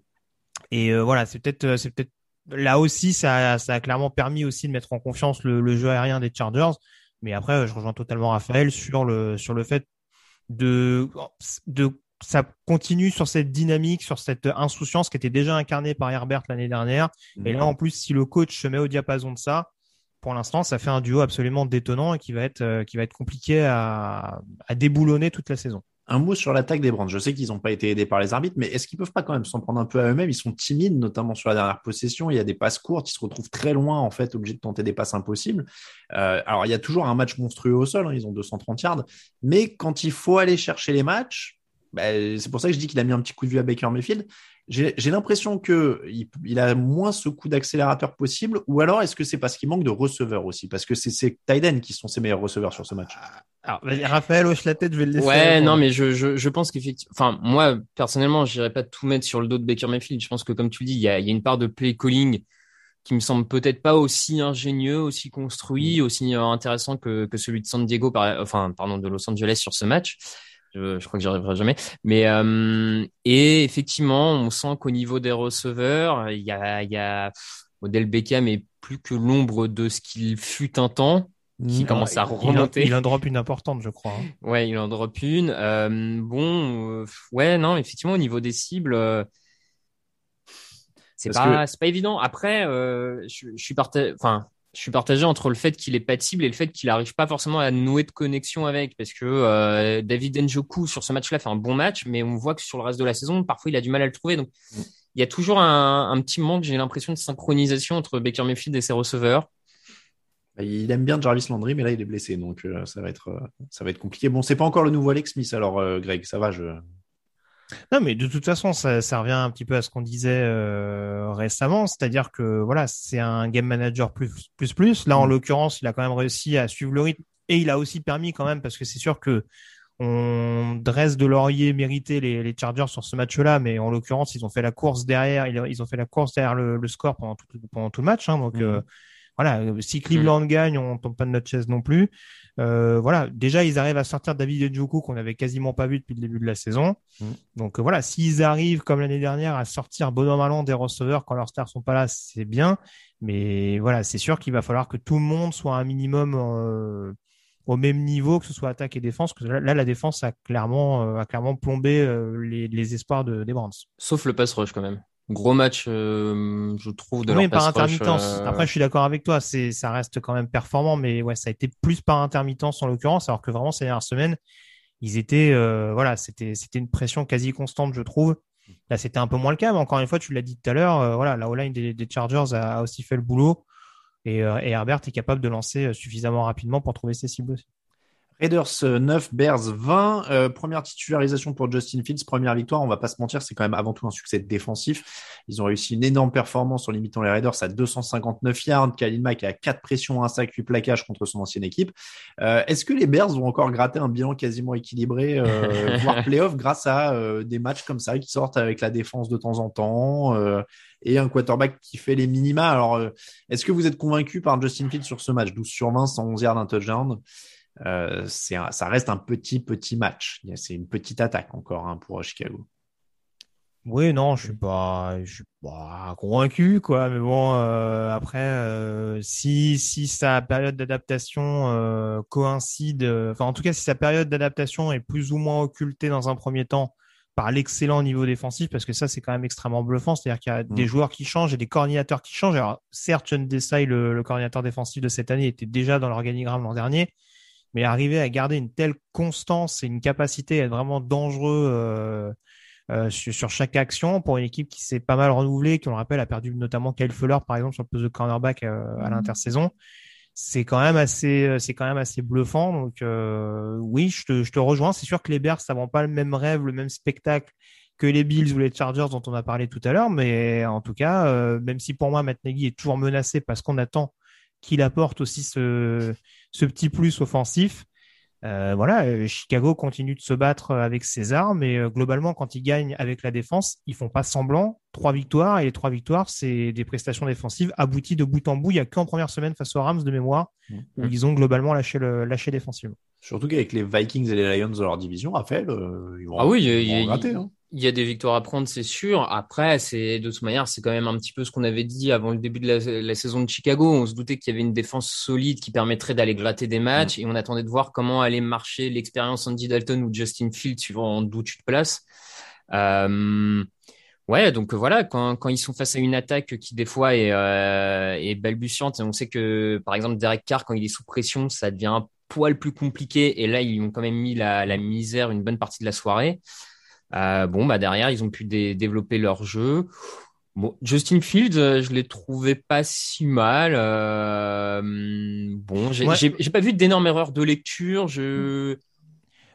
et euh, voilà, c'est peut-être, euh, c'est peut-être là aussi, ça, a clairement permis aussi de mettre en confiance le, jeu aérien des Chargers. Mais après, je rejoins totalement Raphaël sur le sur le fait de de ça continue sur cette dynamique, sur cette insouciance qui était déjà incarnée par Herbert l'année dernière. Et là, en plus, si le coach se met au diapason de ça, pour l'instant, ça fait un duo absolument détonnant et qui va être, euh, qui va être compliqué à, à déboulonner toute la saison. Un mot sur l'attaque des Brands. Je sais qu'ils n'ont pas été aidés par les arbitres, mais est-ce qu'ils peuvent pas quand même s'en prendre un peu à eux-mêmes? Ils sont timides, notamment sur la dernière possession. Il y a des passes courtes, ils se retrouvent très loin, en fait, obligés de tenter des passes impossibles. Euh, alors, il y a toujours un match monstrueux au sol, hein, ils ont 230 yards, mais quand il faut aller chercher les matchs, bah, c'est pour ça que je dis qu'il a mis un petit coup de vue à Baker Mayfield j'ai l'impression que il, a moins ce coup d'accélérateur possible, ou alors est-ce que c'est parce qu'il manque de receveurs aussi? Parce que c'est Tyden qui sont ses meilleurs receveurs sur ce match. Alors, Raphaël hoche la tête, je vais le laisser. Ouais, non, mais je, je, je pense qu'effectivement, enfin, moi, personnellement, je n'irais pas tout mettre sur le dos de Baker Mayfield. Je pense que, comme tu le dis, il y a, il y a une part de play calling qui me semble peut-être pas aussi ingénieux, aussi construit, mm. aussi euh, intéressant que, que celui de San Diego, par, enfin, pardon, de Los Angeles sur ce match. Je, je crois que j'y arriverai jamais. Mais euh, et effectivement, on sent qu'au niveau des receveurs, il y a, il y a Odell Beckham est plus que l'ombre de ce qu'il fut un temps qui mmh. commence à remonter. Il en, drop une importante, je crois. Hein. Ouais, il en drop une. Euh, bon, euh, ouais, non, effectivement, au niveau des cibles, euh, c'est pas, que... pas évident. Après, je, je suis partagé, enfin, je suis partagé entre le fait qu'il est pas cible et le fait qu'il n'arrive pas forcément à nouer de connexion avec, parce que euh, David Njoku sur ce match-là fait un bon match, mais on voit que sur le reste de la saison, parfois il a du mal à le trouver. Donc il y a toujours un, petit manque, j'ai l'impression, de synchronisation entre Baker Mayfield et ses receveurs. Bah, il aime bien Jarvis Landry, mais là il est blessé, donc euh, ça va être euh, ça va être compliqué. Bon, c'est pas encore le nouveau Alex Smith, alors Greg, ça va, je non, mais de toute façon, ça, ça revient un petit peu à ce qu'on disait euh, récemment, c'est-à-dire que voilà, c'est un game manager plus plus plus. Là, en mm. l'occurrence, il a quand même réussi à suivre le rythme et il a aussi permis quand même parce que c'est sûr que on dresse de laurier mérité les, les Chargers sur ce match-là, mais en l'occurrence, ils ont fait la course derrière, ils ont fait la course derrière le, le score pendant tout, pendant tout le match, hein, donc. Mm. Euh, voilà, si Cleveland mm. gagne, on tombe pas de notre chaise non plus. Euh, voilà, déjà ils arrivent à sortir David Njoku qu'on avait quasiment pas vu depuis le début de la saison. Mm. Donc euh, voilà, s'ils arrivent comme l'année dernière à sortir bon an des receveurs quand leurs stars sont pas là, c'est bien. Mais voilà, c'est sûr qu'il va falloir que tout le monde soit un minimum euh, au même niveau, que ce soit attaque et défense. Que là, la défense a clairement a clairement plombé les, les espoirs de, des Brands. Sauf le pass rush quand même. Gros match, euh, je trouve, de oui, leur par intermittence. euh, Après, je suis d'accord avec toi. C'est, ça reste quand même performant, mais ouais, ça a été plus par intermittence en l'occurrence, alors que vraiment ces dernières semaines, ils étaient, euh, voilà, c'était, c'était une pression quasi constante, je trouve. Là, c'était un peu moins le cas, mais encore une fois, tu l'as dit tout à l'heure, euh, voilà, la O-line des, des Chargers a, a aussi fait le boulot et, euh, et Herbert est capable de lancer suffisamment rapidement pour trouver ses cibles aussi. Raiders euh, 9, Bears 20. Euh, première titularisation pour Justin Fields, première victoire. On va pas se mentir, c'est quand même avant tout un succès défensif. Ils ont réussi une énorme performance en limitant les Raiders à 259 yards. Khalil Mack a 4 pressions, un sac, 8 plaquages contre son ancienne équipe. Euh, Est-ce que les Bears vont encore gratter un bilan quasiment équilibré, euh, voire playoff, grâce à euh, des matchs comme ça qui sortent avec la défense de temps en temps euh, et un quarterback qui fait les minima? Alors, euh, est-ce que vous êtes convaincu par Justin Fields sur ce match? 12 sur 20, 111 yards, un touchdown euh, un- ça reste un petit petit match. C'est une petite attaque encore hein, pour Chicago. Oui, non, je suis pas, je suis pas convaincu, quoi. Mais bon, euh, après, euh, si si sa période d'adaptation euh, coïncide, euh, enfin en tout cas, si sa période d'adaptation est plus ou moins occultée dans un premier temps par l'excellent niveau défensif, parce que ça c'est quand même extrêmement bluffant, c'est-à-dire qu'il y a des Mm. joueurs qui changent et des coordinateurs qui changent. Alors certes, John Desai, le, le coordinateur défensif de cette année, était déjà dans l'organigramme l'an dernier, mais arriver à garder une telle constance et une capacité à être vraiment dangereux. euh, euh, sur, sur chaque action pour une équipe qui s'est pas mal renouvelée, qui on le rappelle a perdu notamment Kyle Fuller par exemple sur le poste de cornerback euh, à l'intersaison. C'est quand même assez, euh, c'est quand même assez bluffant. Donc euh, oui, je te, je te rejoins. C'est sûr que les Bears, ça vend pas le même rêve, le même spectacle que les Bills ou les Chargers dont on a parlé tout à l'heure. Mais en tout cas, euh, même si pour moi Matt Nagy est toujours menacé parce qu'on attend qu'il apporte aussi ce, ce petit plus offensif. Euh, voilà, euh, Chicago continue de se battre avec ses armes et euh, globalement, quand ils gagnent avec la défense, ils font pas semblant. Trois victoires et les trois victoires, c'est des prestations défensives abouties de bout en bout. Il y a qu'en première semaine face aux Rams de mémoire où ils ont globalement lâché le lâché défensivement. Surtout qu'avec les Vikings et les Lions de leur division, Raphaël, euh, ils vont, Ah oui, il y a- ils vont y hein. Il y a des victoires à prendre, c'est sûr. Après, c'est de toute manière, c'est quand même un petit peu ce qu'on avait dit avant le début de la, la saison de Chicago. On se doutait qu'il y avait une défense solide qui permettrait d'aller gratter des matchs et on attendait de voir comment allait marcher l'expérience Andy Dalton ou Justin Fields suivant d'où tu te places. Euh, ouais, donc voilà, quand, quand ils sont face à une attaque qui des fois est, euh, est balbutiante, et on sait que par exemple Derek Carr, quand il est sous pression, ça devient un poil plus compliqué et là ils ont quand même mis la, la misère une bonne partie de la soirée. Euh, bon, bah derrière, ils ont pu dé- développer leur jeu. Bon, Justin Fields, euh, je l'ai trouvé pas si mal. Euh, bon, j'ai Ouais. pas vu d'énormes erreurs de lecture. Je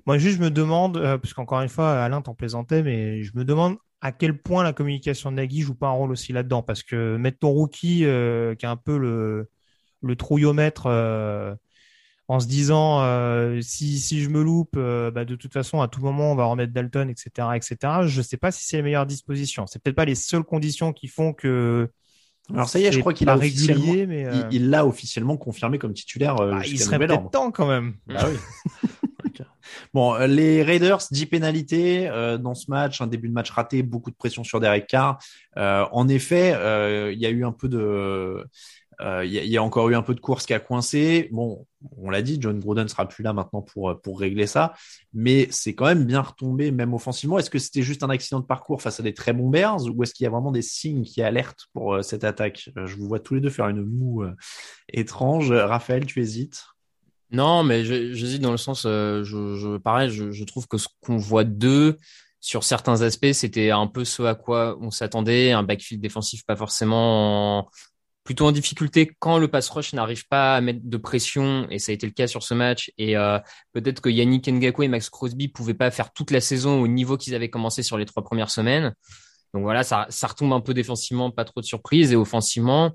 Moi, juste, je me demande, euh, parce qu'encore une fois, Alain t'en plaisantait, mais je me demande à quel point la communication de Nagy joue pas un rôle aussi là-dedans. Parce que mettre ton rookie, qui est un peu le, le trouillomètre, en se disant, euh, si, si je me loupe, euh, bah, de toute façon, à tout moment, on va remettre Dalton, etc., etc., je sais pas si c'est les meilleures dispositions. C'est peut-être pas les seules conditions qui font que. Alors ça y est, je crois qu'il a régulier, mais, euh, il l'a officiellement confirmé comme titulaire. bah, il serait peut-être temps quand même. Bah oui. Bon, les Raiders, 10 pénalités euh, dans ce match, un début de match raté, beaucoup de pression sur Derek Carr. Euh, en effet, euh, il y a eu un peu de, il y, a- il y a encore eu un peu de course qui a coincé. Bon, on l'a dit, John Gruden sera plus là maintenant pour pour régler ça, mais c'est quand même bien retombé, même offensivement. Est-ce que c'était juste un accident de parcours face à des très bons Bears, ou est-ce qu'il y a vraiment des signes qui alertent pour euh, cette attaque? Euh, Je vous vois tous les deux faire une moue euh, étrange. Raphaël, tu hésites? Non, mais j'hésite dans le sens, euh, je, pareil, je, trouve que ce qu'on voit d'eux, sur certains aspects, c'était un peu ce à quoi on s'attendait, un backfield défensif pas forcément en- plutôt en difficulté quand le pass rush n'arrive pas à mettre de pression, et ça a été le cas sur ce match, et euh, peut-être que Yannick Ngakwe et Max Crosby pouvaient pas faire toute la saison au niveau qu'ils avaient commencé sur les trois premières semaines. Donc voilà, ça, ça retombe un peu défensivement, pas trop de surprise, et offensivement,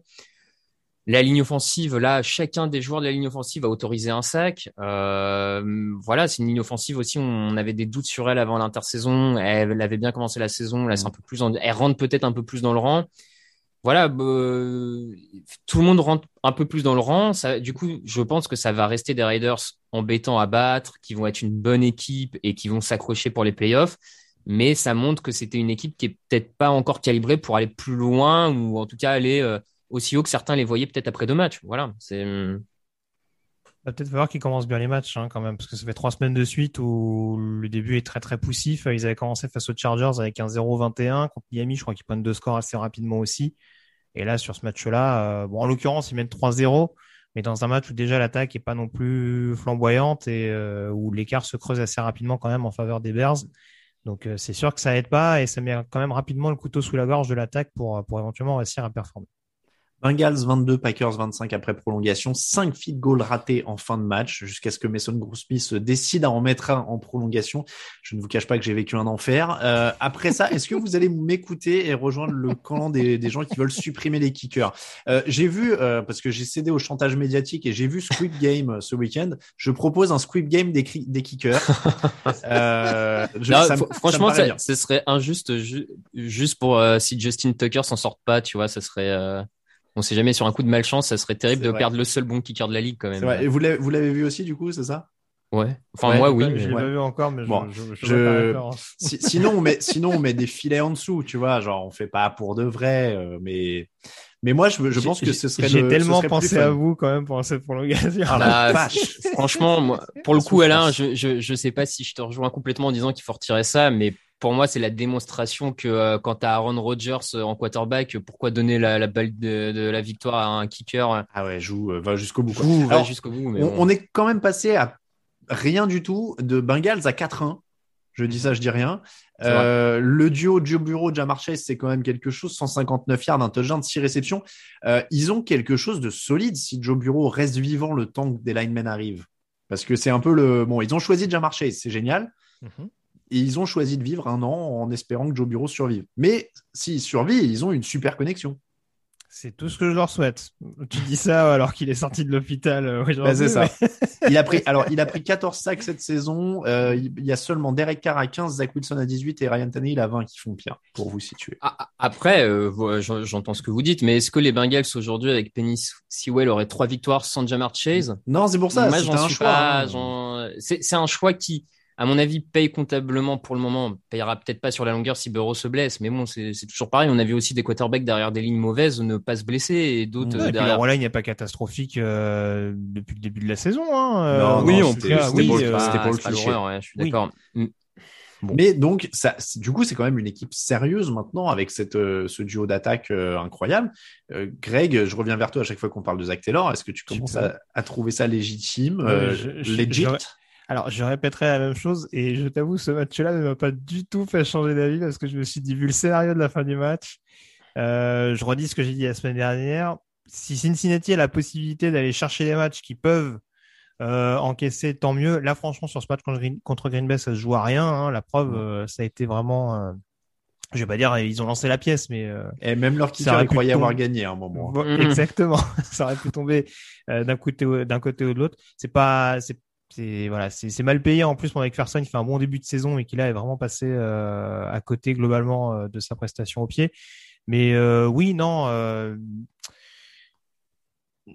la ligne offensive, là, chacun des joueurs de la ligne offensive a autorisé un sac. Euh, voilà, c'est une ligne offensive aussi. On avait des doutes sur elle avant l'intersaison. Elle avait bien commencé la saison. Là, c'est un peu plus. Elle rentre peut-être un peu plus dans le rang. Voilà, euh, tout le monde rentre un peu plus dans le rang. Du coup, je pense que ça va rester des Raiders embêtants à battre, qui vont être une bonne équipe et qui vont s'accrocher pour les playoffs. Mais ça montre que c'était une équipe qui est peut-être pas encore calibrée pour aller plus loin ou en tout cas aller euh, aussi haut que certains les voyaient peut-être après deux matchs. Voilà, c'est Va peut-être falloir qu'ils commencent bien les matchs hein, quand même, parce que ça fait trois semaines de suite où le début est très très poussif. Ils avaient commencé face aux Chargers avec un 0-21 contre Miami, je crois qu'ils prennent deux scores assez rapidement aussi. Et là, sur ce match-là, euh, bon, en l'occurrence, ils mènent 3-0, mais dans un match où déjà l'attaque est pas non plus flamboyante et euh, où l'écart se creuse assez rapidement quand même en faveur des Bears. Donc euh, c'est sûr que ça aide pas et ça met quand même rapidement le couteau sous la gorge de l'attaque pour, pour éventuellement réussir à performer. Bengals 22, Packers 25 après prolongation, 5 feed goals ratés en fin de match jusqu'à ce que Mason Grousby décide à en mettre un en prolongation. Je ne vous cache pas que j'ai vécu un enfer. Euh, après ça, est-ce que vous allez m'écouter et rejoindre le camp des, des, gens qui veulent supprimer les kickers? Euh, J'ai vu, euh, parce que j'ai cédé au chantage médiatique et j'ai vu Squid Game euh, ce week-end, je propose un Squid Game des, des kickers. Euh, je, non, ça franchement, ça, ce serait injuste ju juste pour euh, si Justin Tucker s'en sort pas, tu vois, ça serait on sait jamais sur un coup de malchance, ça serait terrible de perdre le seul bon kicker de la ligue quand même. Et vous l'avez vu aussi du coup, c'est ça? Ouais. Enfin moi oui. Je l'ai pas vu encore, mais bon, je, je, je... si, sinon on met sinon on met des filets en dessous, tu vois, genre on fait pas pour de vrai, euh, mais mais moi je, je pense que ce serait. J'ai tellement pensé à vous quand même pour cette prolongation. Ah, la vache. Franchement, moi, pour le coup, Alain, je, je je sais pas si je te rejoins complètement en disant qu'il faut retirer ça, mais pour moi, c'est la démonstration que euh, quand tu as Aaron Rodgers euh, en quarterback, pourquoi donner la, la balle de, de, la victoire à un kicker Ah ouais, joue, euh, va jusqu'au bout. Joue, va jusqu'au bout. Mais on, bon. on, est quand même passé à rien du tout de Bengals à 4-1. Je dis ça, je dis rien. Euh, le duo Joe Bureau, Jamar Chase, c'est quand même quelque chose. 159 yards, un touchdown, 6 réceptions. Euh, ils ont quelque chose de solide si Joe Bureau reste vivant le temps que des linemen arrivent. Parce que c'est un peu le. Bon, ils ont choisi Jamar Chase, c'est génial. -hmm. Et ils ont choisi de vivre un an en espérant que Joe Bureau survive. Mais s'il survit, ils ont une super connexion. C'est tout ce que je leur souhaite. Tu dis ça alors qu'il est sorti de l'hôpital aujourd'hui. Bah, c'est ça. il a pris, alors, il a pris 14 sacs cette saison. Euh, il y a seulement Derek Carr à 15, Zach Wilson à 18 et Ryan Tannehill à 20 qui font pire, pour vous situer. Après, euh, j'entends ce que vous dites, mais est-ce que les Bengals aujourd'hui avec Penny Sewell auraient trois victoires sans Jamar Chase? Non, c'est pour ça. Moi, j'en suis choix, pas. Hein. C'est un choix qui, à mon avis, paye comptablement pour le moment. Payera peut-être pas sur la longueur si Burrow se blesse, mais bon, c'est toujours pareil. On a vu aussi des quarterbacks derrière des lignes mauvaises ne pas se blesser et d'autres ouais, derrière. Le line n'est pas catastrophique euh, depuis le début de la saison. Hein. Euh, non, oui. C'était pour, euh, pour, le cliché. Ouais, je suis d'accord. Oui. Bon. Mais donc, ça, du coup, c'est quand même une équipe sérieuse maintenant avec cette, euh, ce duo d'attaque euh, incroyable. Euh, Greg, je reviens vers toi à chaque fois qu'on parle de Zach Taylor. Est-ce que tu commences à, à, trouver ça légitime, je, je, legit? Alors, je répéterai la même chose et je t'avoue, ce match-là ne m'a pas du tout fait changer d'avis parce que je me suis dit, vu le scénario de la fin du match, euh, je redis ce que j'ai dit la semaine dernière. Si Cincinnati a la possibilité d'aller chercher les matchs qui peuvent euh, encaisser, tant mieux. Là, franchement, sur ce match contre Green, contre Green Bay, ça se joue à rien. Hein. La preuve, euh, ça a été vraiment. Euh, je vais pas dire ils ont lancé la pièce, mais euh, et même leur kicker croyait avoir gagné à un moment. Bon, exactement, ça aurait pu tomber euh, d'un côté d'un côté ou de l'autre. C'est pas c'est c'est voilà, c'est mal payé en plus pour McPherson qui fait un bon début de saison et qui là est vraiment passé euh, à côté globalement euh, de sa prestation au pied. Mais euh, oui, non,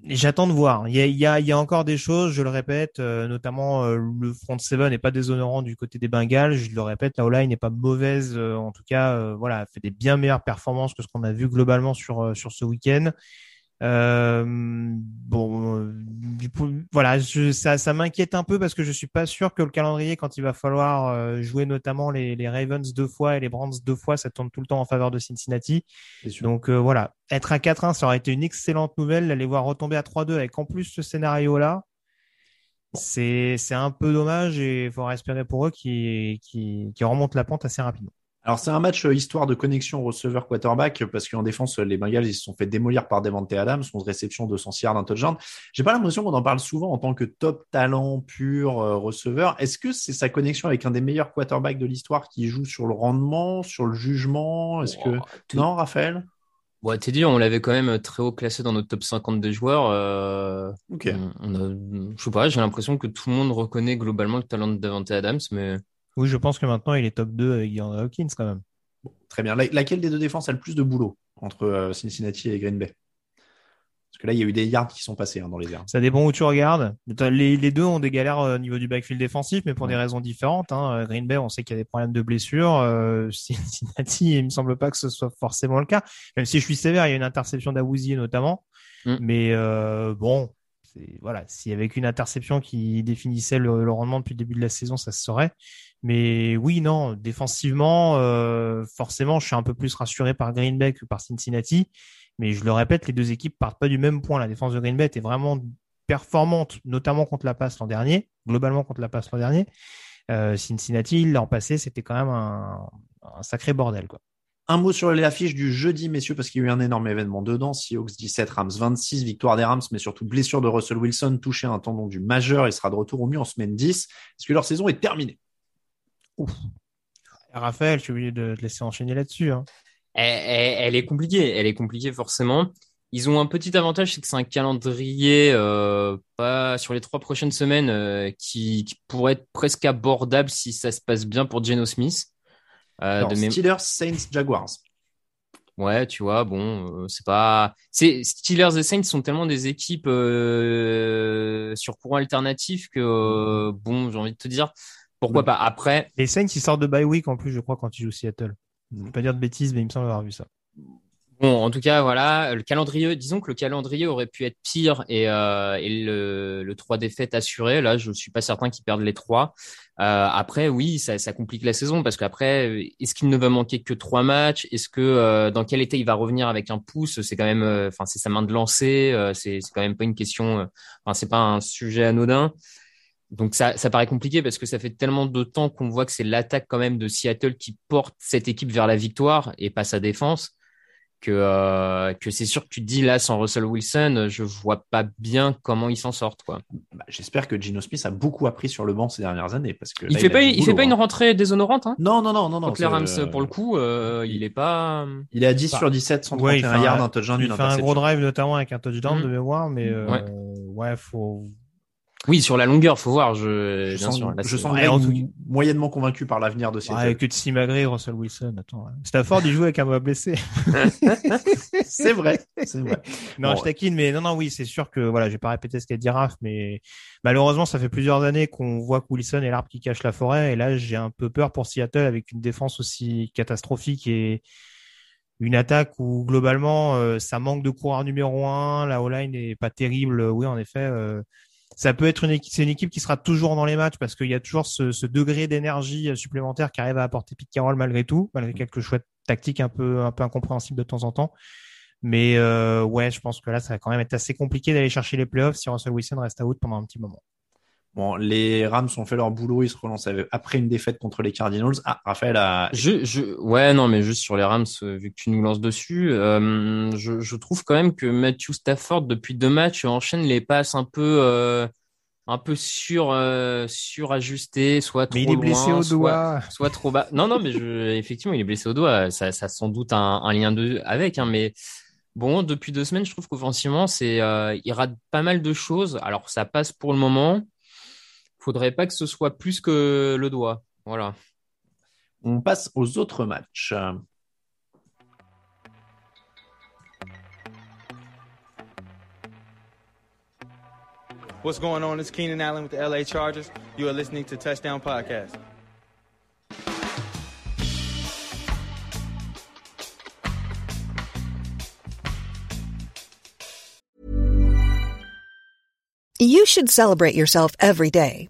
j'attends de voir. Il a, il a, il y a encore des choses, je le répète, notamment le front seven n'est pas déshonorant du côté des Bengals. Je le répète, la O-line n'est pas mauvaise, en tout cas, voilà, fait des bien meilleures performances que ce qu'on a vu globalement sur sur ce week-end. Euh, bon, du coup, voilà, je, ça, ça m'inquiète un peu parce que je suis pas sûr que le calendrier, quand il va falloir euh, jouer notamment les, les, Ravens deux fois et les Browns deux fois, ça tourne tout le temps en faveur de Cincinnati. Donc euh, voilà, être à 4-1, ça aurait été une excellente nouvelle. Les voir retomber à 3-2 avec en plus ce scénario-là, c'est c'est un peu dommage et il faudra espérer pour eux qu'ils qui, qui remontent la pente assez rapidement. Alors c'est un match euh, histoire de connexion receveur quarterback parce qu'en défense les Bengals ils se sont fait démolir par Devante Adams, 11 réceptions, 200 yards, un touchdown. J'ai pas l'impression qu'on en parle souvent en tant que top talent pur euh, receveur. Est-ce que c'est sa connexion avec un des meilleurs quarterbacks de l'histoire qui joue sur le rendement, sur le jugement? Est-ce que non, Raphaël? Ouais, t'es dit, on l'avait quand même très haut classé dans notre top 50 des joueurs. Euh, ok. On, on a, je sais pas, j'ai l'impression que tout le monde reconnaît globalement le talent de Devante Adams, mais. Oui, je pense que maintenant il est top 2 avec DeAndre Hawkins quand même. Bon, très bien. Laquelle des deux défenses a le plus de boulot entre Cincinnati et Green Bay? Parce que là, il y a eu des yards qui sont passés hein, dans les airs. Ça dépend où tu regardes. Les, les deux ont des galères au niveau du backfield défensif, mais pour ouais. des raisons différentes. Hein. Green Bay, on sait qu'il y a des problèmes de blessures. Euh, Cincinnati, il me semble pas que ce soit forcément le cas. Même si je suis sévère, il y a une interception d'Awuzie notamment. Mm. Mais euh, bon, voilà, s'il y avait qu'une interception qui définissait le, le, rendement depuis le début de la saison, ça se saurait. Mais oui, non, défensivement, euh, forcément, je suis un peu plus rassuré par Green Bay que par Cincinnati. Mais je le répète, les deux équipes partent pas du même point. La défense de Green Bay était vraiment performante, notamment contre la passe l'an dernier, globalement contre la passe l'an dernier. Euh, Cincinnati, l'an passé, c'était quand même un, un sacré bordel, quoi. Un mot sur l'affiche du jeudi, messieurs, parce qu'il y a eu un énorme événement dedans. Seahawks 17, Rams 26, victoire des Rams, mais surtout blessure de Russell Wilson, touché à un tendon du majeur. Il sera de retour au mieux en semaine 10. Est-ce que leur saison est terminée? Ouf. Raphaël, je suis obligé de te laisser enchaîner là-dessus. Hein. Elle, elle, elle, est compliquée, elle est compliquée forcément. Ils ont un petit avantage, c'est que c'est un calendrier euh, pas sur les trois prochaines semaines euh, qui, qui, pourrait être presque abordable si ça se passe bien pour Geno Smith. Euh, de Steelers, Saints, Jaguars. Ouais, tu vois, bon, euh, c'est pas. C'est Steelers et Saints sont tellement des équipes euh, sur courant alternatif que euh, bon, j'ai envie de te dire, pourquoi pas. Après, les Saints ils sortent de bye week en plus, je crois, quand ils jouent Seattle. Je vais pas dire de bêtises, mais il me semble avoir vu ça. Bon, en tout cas, voilà, le calendrier, disons que le calendrier aurait pu être pire et, euh, et le, le 3 défaites assuré. Là, je suis pas certain qu'ils perdent les trois. Euh, après, oui, ça, ça, complique la saison parce qu'après, est-ce qu'il ne va manquer que trois matchs? Est-ce que euh, dans quel été il va revenir avec un pouce? C'est quand même, enfin, c'est sa main de lancer. Euh, c'est quand même pas une question. Enfin, c'est pas un sujet anodin. Donc ça, ça paraît compliqué parce que ça fait tellement de temps qu'on voit que c'est l'attaque quand même de Seattle qui porte cette équipe vers la victoire et pas sa défense que euh, que c'est sûr que tu te dis là sans Russell Wilson, je vois pas bien comment ils s'en sortent quoi. Bah, J'espère que Gino Smith a beaucoup appris sur le banc ces dernières années parce que il fait il pas il fait pas une rentrée déshonorante hein? Non non non non non. Donc les Rams pour le coup, euh, il est pas il est à 10 bah, sur 17 131 ouais, yards, un touchdown, une Il fait un gros drive notamment avec un touchdown mmh. de mémoire mais euh, ouais. ouais faut oui, sur la longueur, faut voir. Je, je bien sens, sûr, là, je sens moyennement convaincu par l'avenir de Seattle. Ouais, que de Simagré, Russell Wilson. Attends, Stafford, il joue avec un bras blessé. c'est vrai, c'est vrai. Non, bon, je taquine, mais non, non, oui, c'est sûr que voilà, j'ai pas répété ce qu'a dit Raph, mais malheureusement, ça fait plusieurs années qu'on voit que Wilson est l'arbre qui cache la forêt, et là, j'ai un peu peur pour Seattle avec une défense aussi catastrophique et une attaque où globalement euh, ça manque de coureur numéro un, la O-line n'est pas terrible. Oui, en effet. Euh, ça peut être une équipe, c'est une équipe qui sera toujours dans les matchs parce qu'il y a toujours ce, ce degré d'énergie euh, supplémentaire qui arrive à apporter Pete Carroll malgré tout, malgré quelques choix tactiques un peu un peu incompréhensibles de temps en temps. Mais euh, ouais, je pense que là, ça va quand même être assez compliqué d'aller chercher les playoffs si Russell Wilson reste out pendant un petit moment. Bon, les Rams ont fait leur boulot, ils se relancent après une défaite contre les Cardinals. Ah, Raphaël a. Je, je, ouais, non, mais juste sur les Rams, euh, vu que tu nous lances dessus, euh, je, je, trouve quand même que Matthew Stafford depuis deux matchs enchaîne les passes un peu, euh, un peu sur, euh, surajusté, soit trop mais il est blessé loin, au doigt, soit, soit, trop bas. Non, non, mais je, effectivement, il est blessé au doigt. Ça, ça a sans doute un, un lien de avec, hein, mais. Bon, depuis deux semaines, je trouve qu'offensivement, c'est, euh, il rate pas mal de choses. Alors, ça passe pour le moment faudrait pas que ce soit plus que le doigt. Voilà. On passe aux autres matchs. What's going on? It's Keenan Allen with the LA Chargers. You are listening to Touchdown Podcast. You should celebrate yourself every day,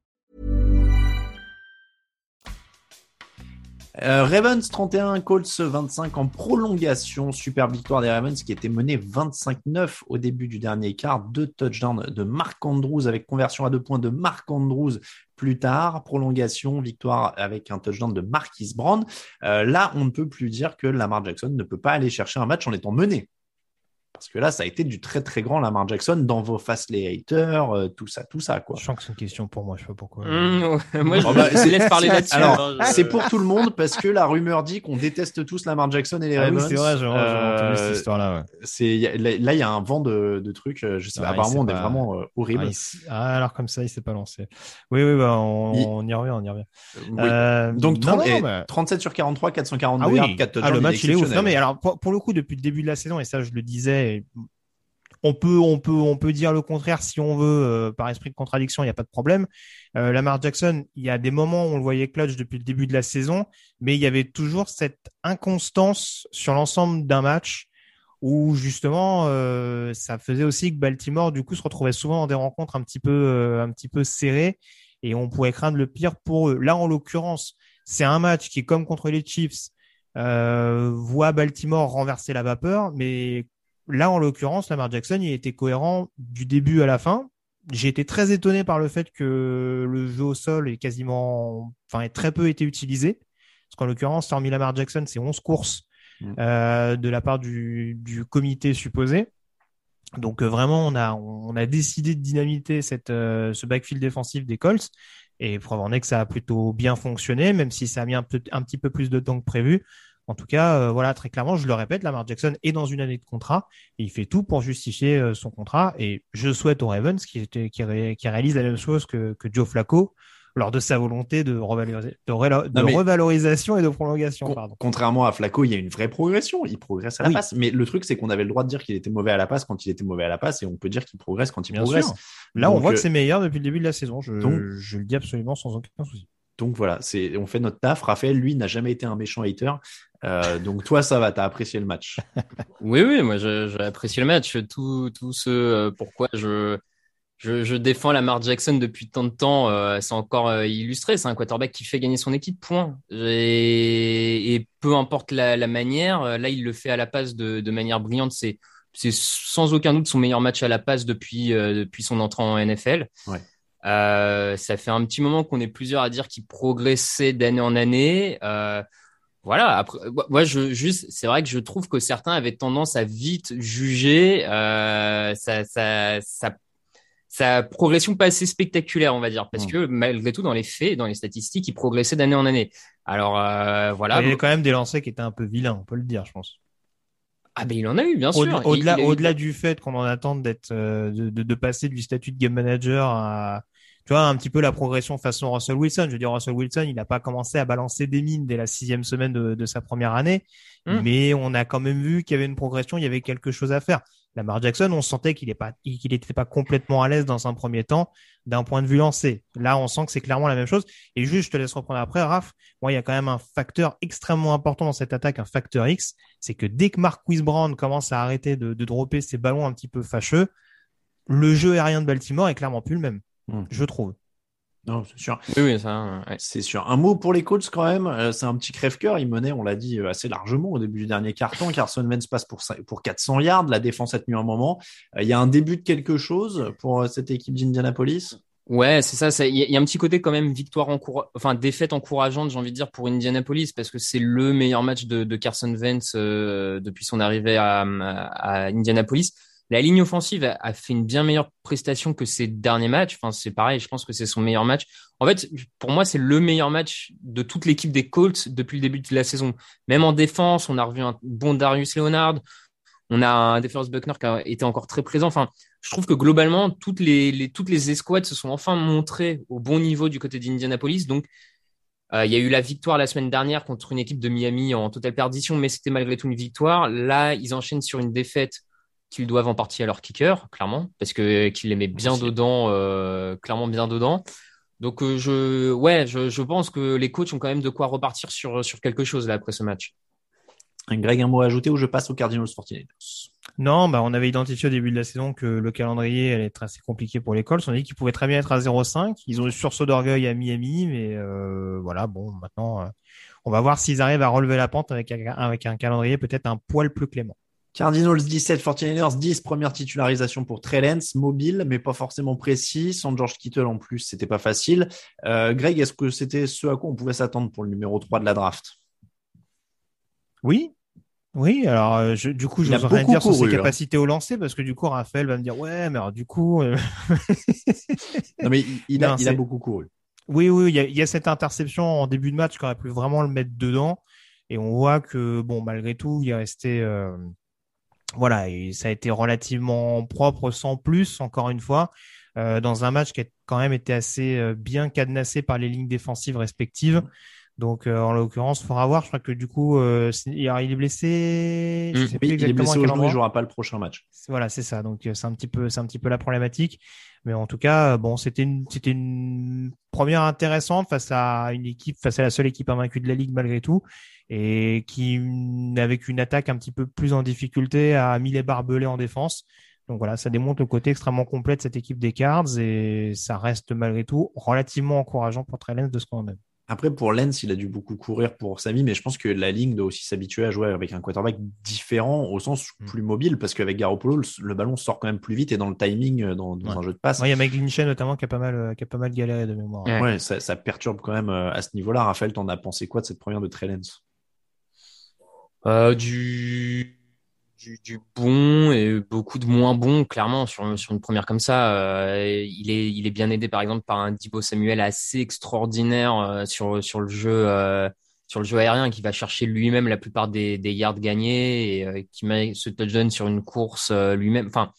Euh, Ravens 31, Colts 25 en prolongation. Super victoire des Ravens qui était menée 25-9 au début du dernier quart. Deux touchdowns de Mark Andrews avec conversion à deux points de Mark Andrews plus tard. Prolongation, victoire avec un touchdown de Marquis Brown. Euh, là, on ne peut plus dire que Lamar Jackson ne peut pas aller chercher un match en étant mené. Parce que là, ça a été du très très grand Lamar Jackson dans vos face les haters, euh, tout ça, tout ça quoi. Je sens que c'est une question pour moi, je sais pas pourquoi. Mmh, ouais, moi, je Oh, bah, je laisse parler là-dessus. Alors, hein, je- c'est pour tout le monde parce que la rumeur dit qu'on déteste tous Lamar Jackson et les Ah oui, Ravens. c'est vrai, j'ai entendu Euh, cette histoire-là. Ouais. c'est y a- là, il y a un vent de, de trucs. euh, Je sais pas. Ah, il apparemment, on s'est est pas- vraiment euh, horrible. Ah, ah, alors comme ça, il s'est pas lancé. Oui, oui, bah, on, Il- on y revient, on y revient. Oui. Euh, Donc non, 30 non, et bah- 37 sur 43, 442 Ah oui, yards, 4 ah, touchdowns. le match il est ouf. Non mais alors pour, pour le coup depuis le début de la saison et ça je le disais, on peut on peut on peut dire le contraire si on veut euh, par esprit de contradiction, il n'y a pas de problème. Euh, Lamar Jackson, il y a des moments où on le voyait clutch depuis le début de la saison, mais il y avait toujours cette inconstance sur l'ensemble d'un match où justement euh, ça faisait aussi que Baltimore du coup se retrouvait souvent dans des rencontres un petit peu un petit peu serrées et on pouvait craindre le pire pour eux. Là en l'occurrence, c'est un match qui comme contre les Chiefs voit Baltimore renverser la vapeur, mais là en l'occurrence Lamar Jackson il était cohérent du début à la fin. J'ai été très étonné par le fait que le jeu au sol est quasiment, enfin, est très peu été utilisé. Parce qu'en l'occurrence, hormis Lamar Jackson, c'est 11 courses Mm. euh, de la part du, du comité supposé. Donc euh, vraiment, on a, on a décidé de dynamiter cette, euh, ce backfield défensif des Colts. Et preuve en est que ça a plutôt bien fonctionné, même si ça a mis un, peu, un petit peu plus de temps que prévu. En tout cas, euh, voilà, très clairement, je le répète, Lamar Jackson est dans une année de contrat et il fait tout pour justifier euh, son contrat. Et je souhaite aux Ravens qui, qui, ré- qui réalise la même chose que, que Joe Flacco lors de sa volonté de, revalorisa- revalorisation et de prolongation. Con- pardon. Contrairement à Flacco, il y a une vraie progression. Il progresse à la Oui. passe. Mais le truc, c'est qu'on avait le droit de dire qu'il était mauvais à la passe quand il était mauvais à la passe et on peut dire qu'il progresse quand il Bien progresse. sûr. Là, on voit que euh, c'est meilleur depuis le début de la saison. Je, donc- je le dis absolument sans aucun souci. Donc voilà, on fait notre taf. Raphaël, lui, n'a jamais été un méchant hater. Euh, donc toi, ça va, t'as apprécié le match. Oui, oui, moi j'ai apprécié le match. Tout, tout ce euh, pourquoi je, je, je défends Lamar Jackson depuis tant de temps, euh, c'est encore euh, illustré. C'est un quarterback qui fait gagner son équipe, point. Et, et peu importe la, la manière, là il le fait à la passe de, de manière brillante. C'est c'est sans aucun doute son meilleur match à la passe depuis, depuis son entrée en NFL. Ouais. Euh, ça fait un petit moment qu'on est plusieurs à dire qu'il progressait d'année en année. Euh, voilà. Après, moi, je juste, c'est vrai que je trouve que certains avaient tendance à vite juger euh, sa, sa, sa, sa progression pas assez spectaculaire, on va dire, parce Mm. que malgré tout, dans les faits, dans les statistiques, il progressait d'année en année. Alors euh, voilà. il y avait quand même des lancers qui étaient un peu vilains, on peut le dire, je pense. Ah ben il en a eu, bien sûr. Au-delà, eu- du fait qu'on en attende d'être, euh, de, de, de passer du statut de game manager à, tu vois, un petit peu la progression façon Russell Wilson. Je veux dire, Russell Wilson, il n'a pas commencé à balancer des mines dès la sixième semaine de, de sa première année, Hmm. mais on a quand même vu qu'il y avait une progression, il y avait quelque chose à faire. Lamar Jackson, on sentait qu'il pas, n'était pas complètement à l'aise dans un premier temps d'un point de vue lancé. Là, on sent que c'est clairement la même chose. Et juste, je te laisse reprendre après, Raph. Moi, il y a quand même un facteur extrêmement important dans cette attaque, un facteur X, c'est que dès que Marquise Brown commence à arrêter de, de dropper ses ballons un petit peu fâcheux, le jeu aérien de Baltimore est clairement plus le même, Hmm. je trouve. Non, c'est sûr. Oui, oui, ça. ouais. C'est sûr. Un mot pour les Colts quand même. euh, c'est un petit crève-cœur. Ils menaient, on l'a dit, euh, assez largement au début du dernier carton. Carson Wentz passe pour, pour 400 yards. La défense a tenu un moment. Euh, Il y a un début de quelque chose pour cette équipe d'Indianapolis? Ouais, c'est ça. Il y, a- il y a un petit côté quand même victoire encoura- enfin défaite encourageante, j'ai envie de dire pour Indianapolis parce que c'est le meilleur match de, de Carson Wentz euh, depuis son arrivée à, à Indianapolis. La ligne offensive a, fait une bien meilleure prestation que ses derniers matchs. Enfin, c'est pareil. Je pense que c'est son meilleur match. En fait, pour moi, c'est le meilleur match de toute l'équipe des Colts depuis le début de la saison. Même en défense, on a revu un bon Darius Leonard. On a un DeForest Buckner qui a été encore très présent. Enfin, je trouve que globalement, toutes les, les, toutes les escouades se sont enfin montrées au bon niveau du côté d'Indianapolis. Donc, euh, il y a eu la victoire la semaine dernière contre une équipe de Miami en totale perdition, mais c'était malgré tout une victoire. Là, ils enchaînent sur une défaite qu'ils doivent en partie à leur kicker, clairement, parce que qu'ils les met bien dedans, euh, clairement bien dedans. Donc, euh, je, ouais, je, je pense que les coachs ont quand même de quoi repartir sur, sur quelque chose là après ce match. Greg, un mot à ajouter ou je passe aux Cardinals 49ers Non, bah on avait identifié au début de la saison que le calendrier allait être assez compliqué pour l'école. On a dit qu'ils pouvaient très bien être à 0,5. Ils ont eu sursaut d'orgueil à Miami, mais euh, voilà, bon, maintenant, euh, on va voir s'ils arrivent à relever la pente avec un, avec un calendrier peut-être un poil plus clément. Cardinals 17, 49ers 10, première titularisation pour Trey Lance, mobile, mais pas forcément précis. Sans George Kittle en plus, c'était pas facile. Euh, Greg, est-ce que c'était ce à quoi on pouvait s'attendre pour le numéro 3 de la draft? Oui, oui, alors euh, je, du coup, je n'ose rien dire sur ses hein. capacités au lancer parce que du coup, Raphaël va me dire ouais, mais alors du coup. Euh, non mais il, a, il a beaucoup couru. Oui, oui, il y, a, il y, a, cette interception en début de match qui aurait pu vraiment le mettre dedans et on voit que bon, malgré tout, il est resté. Euh, voilà, et ça a été relativement propre, sans plus, encore une fois, euh, dans un match qui a quand même été assez bien cadenassé par les lignes défensives respectives. Donc, euh, en l'occurrence, il faudra voir. Je crois que du coup, euh, il est blessé. Je sais plus il est blessé il jouera pas le prochain match. Voilà, c'est ça. Donc, euh, c'est un petit peu, c'est un petit peu la problématique. Mais en tout cas, bon, c'était une, c'était une première intéressante face à une équipe, face à la seule équipe invaincue de la ligue malgré tout, et qui, avec une attaque un petit peu plus en difficulté, a mis les barbelés en défense. Donc voilà, ça démontre le côté extrêmement complet de cette équipe des Cards et ça reste malgré tout relativement encourageant pour Trellens de ce qu'on a. Après, pour Lens, il a dû beaucoup courir pour Samy, mais je pense que la ligne doit aussi s'habituer à jouer avec un quarterback différent, au sens mm. plus mobile, parce qu'avec Garoppolo, le, ballon sort quand même plus vite et dans le timing, euh, dans, un jeu de passe. Il y a Mike Lynch notamment qui a pas mal, euh, qui a pas mal galéré de mémoire. Ouais, ça, perturbe quand même euh, à ce niveau-là. Raphaël, t'en as pensé quoi de cette première de Trey Lens euh, Du du, bon et beaucoup de moins bon, clairement, sur, sur une première comme ça. Euh, il, est, il est bien aidé, par exemple, par un Dibo Samuel assez extraordinaire euh, sur, sur, le jeu, euh, sur le jeu aérien, qui va chercher lui-même la plupart des, des yards gagnés et qui met ce touchdown sur une course lui-même. Enfin,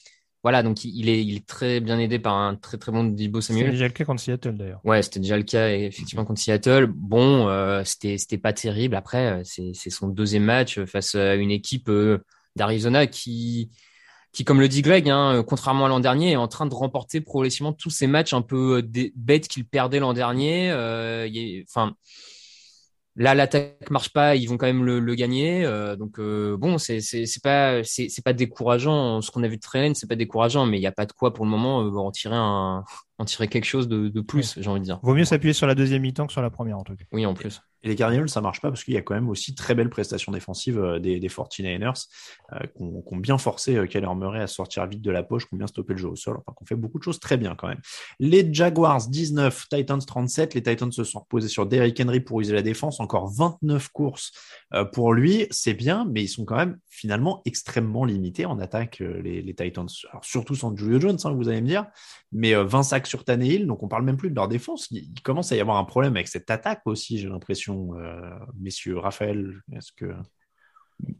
voilà, donc il est, il est très bien aidé par un très très bon Dibo Samuel. C'était déjà le cas contre Seattle d'ailleurs. Ouais, c'était déjà le cas effectivement contre Seattle. Bon, c'était c'était pas terrible. Après, c'est c'est son deuxième match face à une équipe d'Arizona qui, qui, comme le dit Greg, hein, contrairement à l'an dernier, est en train de remporter progressivement tous ces matchs un peu euh, bêtes qu'il perdait l'an dernier. Euh, enfin, là, l'attaque marche pas, ils vont quand même le, gagner. Euh, donc bon, c'est c'est pas c'est pas décourageant. Ce qu'on a vu de Trellen, c'est pas décourageant, mais il n'y a pas de quoi pour le moment en tirer un en tirer quelque chose de, de plus, j'ai envie de dire. Vaut mieux s'appuyer sur la deuxième mi-temps que sur la première en tout cas. Oui, en plus. Et les Cardinals, ça marche pas parce qu'il y a quand même aussi très belles prestations défensives euh, des, des 49ers euh, qui ont bien forcé euh, Kyler Murray à sortir vite de la poche, qui ont bien stoppé le jeu au sol, enfin qu'on fait beaucoup de choses très bien quand même. Les Jaguars 19, Titans 37, les Titans se sont reposés sur Derrick Henry pour user la défense, encore 29 courses euh, pour lui, c'est bien, mais ils sont quand même finalement extrêmement limités en attaque, les, les Titans. Alors, surtout sans Julio Jones, hein, vous allez me dire, mais 20 sacs sur Tannehill, donc on parle même plus de leur défense. Il commence à y avoir un problème avec cette attaque aussi, j'ai l'impression euh, messieurs. Raphaël, est-ce que...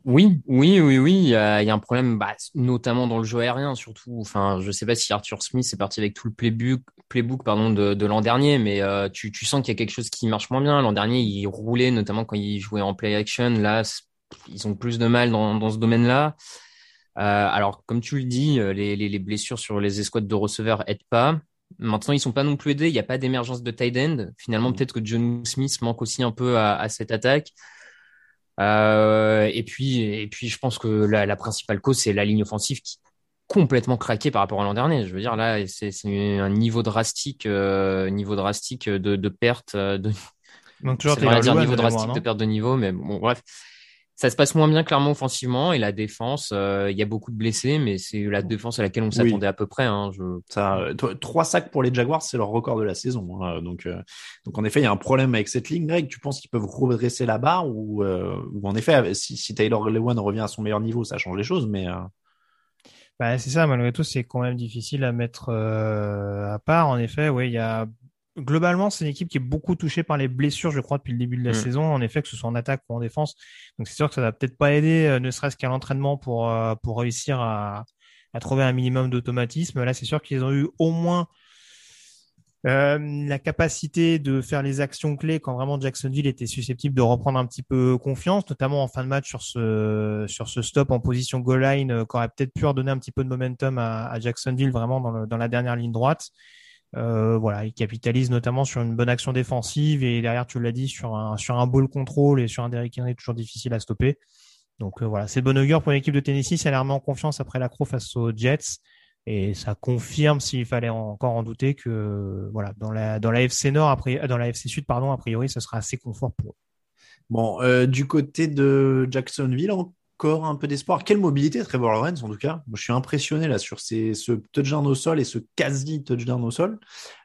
Oui, oui, oui, oui. Il y a, un problème, bah, notamment dans le jeu aérien, surtout. Enfin, je sais pas si Arthur Smith est parti avec tout le playbook, playbook pardon, de, l'an dernier, mais euh, tu, sens qu'il y a quelque chose qui marche moins bien. L'an dernier, il roulait, notamment quand il jouait en play action. Là, ils ont plus de mal dans, ce domaine-là. Euh, alors, comme tu le dis, les, les, blessures sur les escouades de receveurs aident pas. Maintenant, ils sont pas non plus aidés. Il n'y a pas d'émergence de tight end. Finalement, mm. peut-être que John Smith manque aussi un peu à, cette attaque. Euh, et puis, et puis, je pense que la, principale cause, c'est la ligne offensive qui est complètement craquée par rapport à l'an dernier. Je veux dire, là, c'est un niveau drastique, euh, niveau drastique de, de perte. Euh, de... Donc toujours, dire niveau drastique de perte de niveau, mais bon, bref ça se passe moins bien clairement offensivement et la défense, euh, il y a beaucoup de blessés, mais c'est la défense à laquelle on s'attendait à peu près. Hein, je... Ça, euh, trois sacs pour les Jaguars, c'est leur record de la saison. Hein, donc, euh, donc en effet, il y a un problème avec cette ligne. Greg, tu penses qu'ils peuvent redresser la barre ou, ou en effet, si, si Taylor Lewan revient à son meilleur niveau, ça change les choses, mais. Bah, c'est ça, malgré tout, c'est quand même difficile à mettre à part. En effet, oui, il y a globalement, c'est une équipe qui est beaucoup touchée par les blessures, je crois, depuis le début de la mm. saison. En effet, que ce soit en attaque ou en défense. Donc, c'est sûr que ça va peut-être pas aider, euh, ne serait-ce qu'à l'entraînement pour euh, pour réussir à, à trouver un minimum d'automatisme. Là, c'est sûr qu'ils ont eu au moins euh, la capacité de faire les actions clés quand vraiment Jacksonville était susceptible de reprendre un petit peu confiance, notamment en fin de match sur ce sur ce stop en position goal line, qui aurait peut-être pu redonner un petit peu de momentum à, à Jacksonville vraiment dans, le, dans la dernière ligne droite. Euh, voilà, il capitalise notamment sur une bonne action défensive et derrière, tu l'as dit, sur un sur un ball control et sur un Derrick Henry toujours difficile à stopper. Donc voilà, c'est de bon augure pour l'équipe de Tennessee. Ça l'air mis en confiance après l'accro face aux Jets. Et ça confirme, s'il fallait encore en douter, que voilà, dans la dans la FC Nord, après, dans la FC Sud, pardon, a priori, ce sera assez confort pour eux. Bon, euh, du côté de Jacksonville, encore un peu d'espoir. Quelle mobilité, Trevor Lawrence, en tout cas. je suis impressionné là sur ces, ce touchdown au sol et ce quasi touchdown au sol.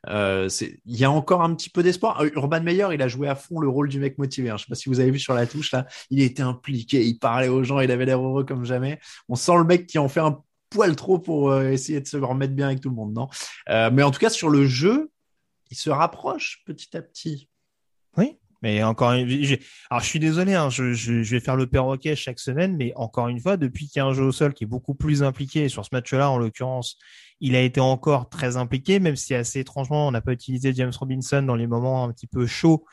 Euh, il y a encore un petit peu d'espoir. Euh, Urban Meyer, il a joué à fond le rôle du mec motivé. Hein. Je sais pas si vous avez vu sur la touche là, il était impliqué, il parlait aux gens, il avait l'air heureux comme jamais. On sent le mec qui en fait un poil trop pour euh, essayer de se remettre bien avec tout le monde, non? Euh, Mais en tout cas, sur le jeu, il se rapproche petit à petit. Oui, mais encore une alors je suis désolé, hein, je, je, je, vais faire le perroquet chaque semaine, mais encore une fois, depuis qu'il y a un jeu au sol qui est beaucoup plus impliqué, sur ce match-là en l'occurrence, il a été encore très impliqué, même si assez étrangement, on n'a pas utilisé James Robinson dans les moments un petit peu chauds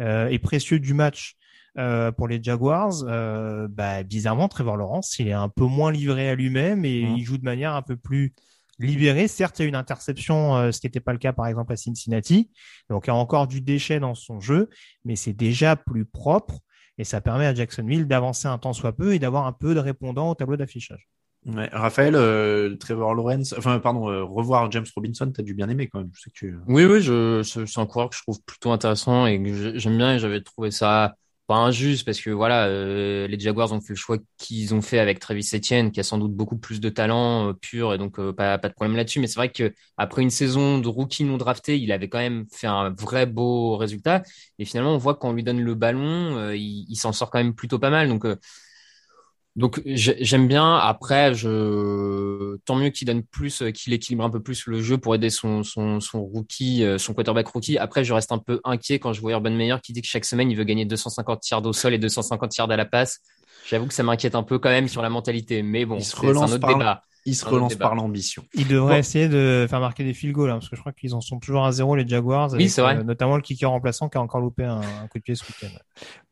euh, et précieux du match. Euh, pour les Jaguars, euh, bah, bizarrement, Trevor Lawrence, il est un peu moins livré à lui-même et mmh. il joue de manière un peu plus libérée. Certes, il y a une interception, euh, ce qui n'était pas le cas par exemple à Cincinnati. Donc, il y a encore du déchet dans son jeu, mais c'est déjà plus propre et ça permet à Jacksonville d'avancer un temps soit peu et d'avoir un peu de répondant au tableau d'affichage. Ouais, Raphaël, euh, Trevor Lawrence, enfin pardon, euh, revoir James Robinson, t'as dû bien aimer quand même. Je sais que tu... Oui, oui, je, c'est un coureur que je trouve plutôt intéressant et que j'aime bien et j'avais trouvé ça pas injuste parce que voilà, euh, les Jaguars ont fait le choix qu'ils ont fait avec Travis Etienne, qui a sans doute beaucoup plus de talent euh, pur et donc euh, pas, pas de problème là-dessus. Mais c'est vrai que après une saison de rookie non drafté, il avait quand même fait un vrai beau résultat. Et finalement, on voit qu'on lui donne le ballon, il, il s'en sort quand même plutôt pas mal. Donc donc j'aime bien. Après, je tant mieux qu'il donne plus, euh, qu'il équilibre un peu plus le jeu pour aider son son son rookie, euh, son quarterback rookie. Après, je reste un peu inquiet quand je vois Urban Meyer qui dit que chaque semaine il veut gagner 250 tirs au sol et 250 tirs à la passe. J'avoue que ça m'inquiète un peu quand même sur la mentalité, mais bon, c'est un autre débat. Il se relance par l'ambition. Il devrait essayer de faire marquer des field goals, hein, parce que je crois qu'ils en sont toujours à zéro les Jaguars. Oui, c'est vrai. Euh, notamment le kicker remplaçant qui a encore loupé un, coup de pied ce week-end.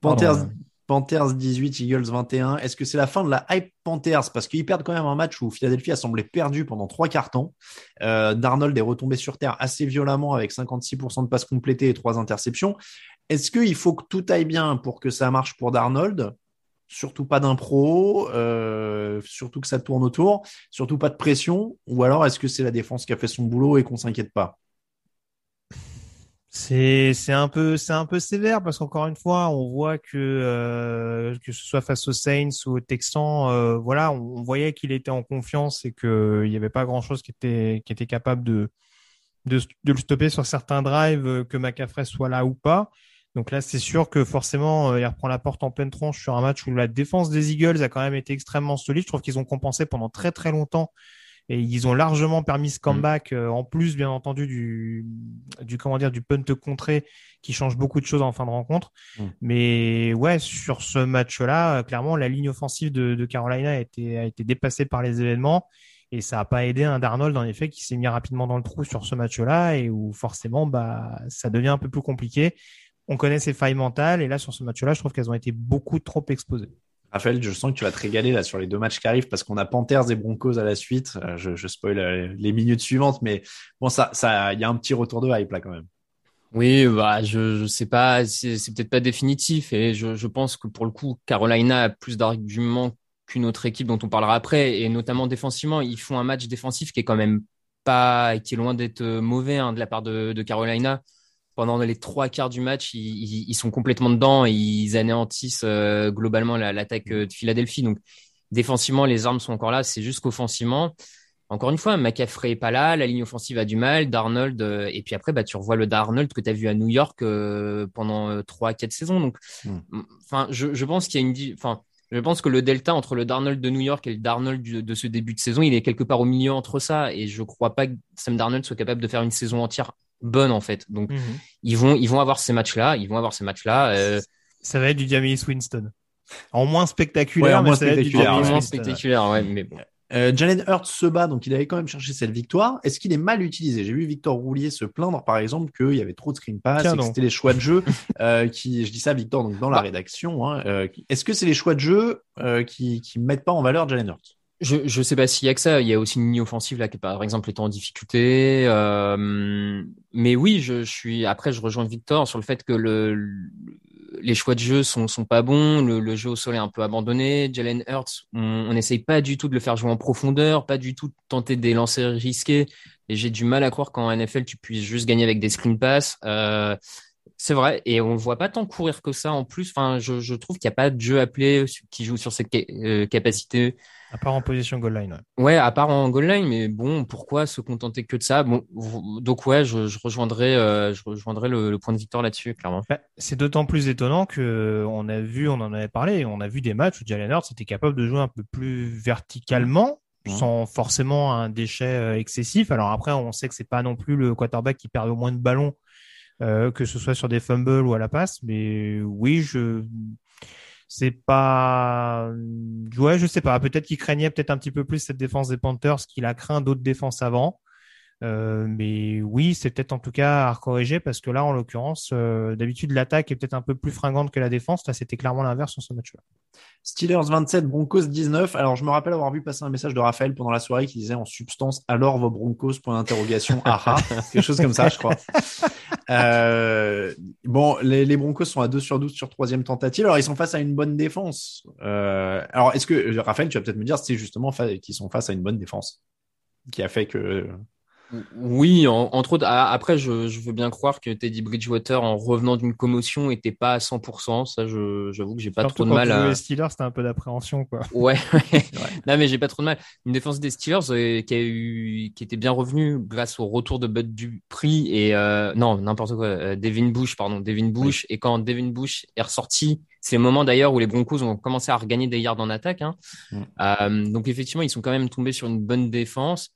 Panthers, Panthers 18, Eagles 21. Est-ce que c'est la fin de la hype Panthers? Parce qu'ils perdent quand même un match où Philadelphie a semblé perdu pendant trois quarts temps. Euh, Darnold est retombé sur terre assez violemment avec 56% de passes complétées et trois interceptions. Est-ce qu'il faut que tout aille bien pour que ça marche pour Darnold? Surtout pas d'impro, euh, surtout que ça tourne autour, surtout pas de pression, ou alors est-ce que c'est la défense qui a fait son boulot et qu'on s'inquiète pas? C'est c'est un peu c'est un peu sévère parce qu'encore une fois on voit que euh, que ce soit face aux Saints ou aux Texans euh, voilà on, voyait qu'il était en confiance et que il y avait pas grand chose qui était qui était capable de de, de le stopper sur certains drives euh, que McCaffrey soit là ou pas. Donc là c'est sûr que forcément il reprend la porte en pleine tronche sur un match où la défense des Eagles a quand même été extrêmement solide. Je trouve qu'ils ont compensé pendant très très longtemps et ils ont largement permis ce comeback mm. euh, en plus bien entendu du du comment dire du punt contré qui change beaucoup de choses en fin de rencontre mm. mais ouais sur ce match-là clairement la ligne offensive de, de Carolina a été a été dépassée par les événements et ça a pas aidé un Darnold en effet qui s'est mis rapidement dans le trou sur ce match-là et où forcément bah ça devient un peu plus compliqué on connaît ses failles mentales et là sur ce match-là je trouve qu'elles ont été beaucoup trop exposées Raphaël, je sens que tu vas te régaler là sur les deux matchs qui arrivent parce qu'on a Panthers et Broncos à la suite. Euh, je, je spoil euh, les minutes suivantes, mais bon, ça, il y a un petit retour de hype là quand même. Oui, bah, je, je sais pas, c'est, peut-être pas définitif et je, pense que pour le coup, Carolina a plus d'arguments qu'une autre équipe dont on parlera après et notamment défensivement, ils font un match défensif qui est quand même pas, qui est loin d'être mauvais hein, de la part de Carolina pendant les trois quarts du match, ils, ils, sont complètement dedans et ils anéantissent euh, globalement l'attaque euh, de Philadelphie. Donc défensivement, les armes sont encore là. C'est juste qu'offensivement, encore une fois, McCaffrey est pas là, la ligne offensive a du mal, Darnold, euh, et puis après, bah, tu revois le Darnold que tu as vu à New York pendant trois, quatre saisons. Donc, hmm. je, je, pense qu'il y a une, enfin, je pense que le delta entre le Darnold de New York et le Darnold de ce début de saison, il est quelque part au milieu entre ça. Et je crois pas que Sam Darnold soit capable de faire une saison entière bonne en fait. Donc mhm. ils vont ils vont avoir ces matchs là, ils vont avoir ces matchs là. Euh... Ça va être du Jameis Winston. En moins spectaculaire, mais moins ça va être du moins spectaculaire, ouais, mais bon. Euh, Jalen Hurts se bat, donc il avait quand même cherché cette victoire. Est-ce qu'il est mal utilisé? J'ai vu Victor Roulier se plaindre, par exemple, qu'il y avait trop de screen pass, que c'était les choix de jeu euh, qui, je dis ça, Victor, donc dans la bah. rédaction. Hein, euh, Est-ce que c'est les choix de jeu euh, qui qui mettent pas en valeur Jalen Hurts? Je je sais pas s'il y a que ça. Il y a aussi une ligne offensive là qui par exemple est en difficulté. Euh, mais oui, je, suis après je rejoins Victor sur le fait que le les choix de jeu sont, sont pas bons, le, le jeu au sol est un peu abandonné. Jalen Hurts, on n'essaye pas du tout de le faire jouer en profondeur, pas du tout de tenter des lancers risqués. Et j'ai du mal à croire qu'en NFL, tu puisses juste gagner avec des screen pass. Euh, c'est vrai, et on voit pas tant courir que ça en plus. Enfin, je, je trouve qu'il n'y a pas de jeu appelé qui joue sur cette euh, capacité. À part en position goal line. Ouais. ouais, à part en goal line, mais bon, pourquoi se contenter que de ça? Bon, donc ouais, je, je rejoindrai, euh, je rejoindrai le, le, point de victoire là-dessus, clairement. Bah, c'est d'autant plus étonnant que on a vu, on en avait parlé, on a vu des matchs où Jalen Hurts était capable de jouer un peu plus verticalement sans forcément un déchet euh, excessif. Alors après, on sait que c'est pas non plus le quarterback qui perd au moins de ballons euh, que ce soit sur des fumbles ou à la passe. Mais oui, je c'est pas ouais je sais pas peut-être qu'il craignait peut-être un petit peu plus cette défense des Panthers qu'il a craint d'autres défenses avant euh, mais oui, c'est peut-être en tout cas à corriger parce que là, en l'occurrence, euh, d'habitude, l'attaque est peut-être un peu plus fringante que la défense. Là, c'était clairement l'inverse sur ce match-là. Steelers 27, Broncos 19. Alors, je me rappelle avoir vu passer un message de Raphaël pendant la soirée qui disait en substance alors vos Broncos? Point d'interrogation aha quelque chose comme ça je crois. Euh, bon les, les, Broncos sont à 2 sur 12 sur troisième tentative. Alors ils sont face à une bonne défense. Euh, alors est-ce que Raphaël tu vas peut-être me dire c'est justement qu'ils sont face à une bonne défense qui a fait que oui, entre autres. Après, je, je, veux bien croire que Teddy Bridgewater, en revenant d'une commotion, était pas à 100%. Ça, j'avoue que j'ai pas trop de mal à. Les Steelers, c'était un peu d'appréhension, quoi. Ouais. non, mais j'ai pas trop de mal. Une défense des Steelers euh, qui a eu, qui était bien revenue grâce au retour de Bud Dupree et euh, non, n'importe quoi. Euh, Devin Bush, pardon, Devin Bush. Et quand Devin Bush est ressorti, c'est le moment d'ailleurs où les Broncos ont commencé à regagner des yards en attaque. Hein. Mm. Euh, donc effectivement, ils sont quand même tombés sur une bonne défense.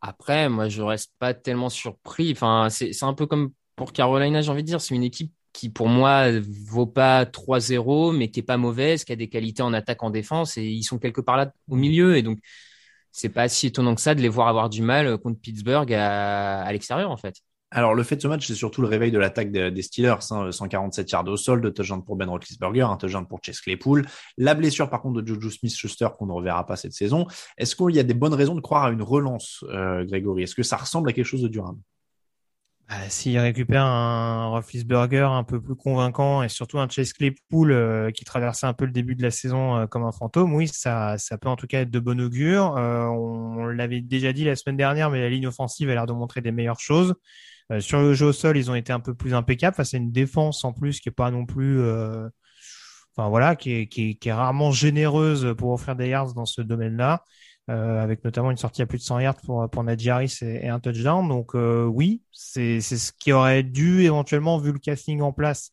Après, moi, je reste pas tellement surpris. Enfin, c'est un peu comme pour Carolina, j'ai envie de dire. C'est une équipe qui, pour moi, vaut pas 3-0, mais qui est pas mauvaise, qui a des qualités en attaque, en défense, et ils sont quelque part là au milieu. Et donc, c'est pas si étonnant que ça de les voir avoir du mal contre Pittsburgh à l'extérieur, en fait. Alors, le fait de ce match, c'est surtout le réveil de l'attaque des, Steelers. Hein, 147 yards au sol, de touchdown pour Ben Roethlisberger, un touchdown pour Chase Claypool. La blessure, par contre, de Juju Smith-Schuster qu'on ne reverra pas cette saison. Est-ce qu'il y a des bonnes raisons de croire à une relance, euh, Grégory? Est-ce que ça ressemble à quelque chose de durable? Bah, S'il récupère un Roethlisberger un peu plus convaincant et surtout un Chase Claypool euh, qui traversait un peu le début de la saison euh, comme un fantôme, oui, ça, ça peut en tout cas être de bon augure. on l'avait déjà dit la semaine dernière, mais la ligne offensive a l'air de montrer des meilleures choses. Euh, sur le jeu au sol, ils ont été un peu plus impeccables face à une défense en plus qui est pas non plus, euh, enfin voilà, qui est, rarement généreuse pour offrir des yards dans ce domaine-là, euh, avec notamment une sortie à plus de 100 yards pour pour Najee Harris et, et, un touchdown. Donc oui, c'est ce qui aurait dû éventuellement vu le casting en place.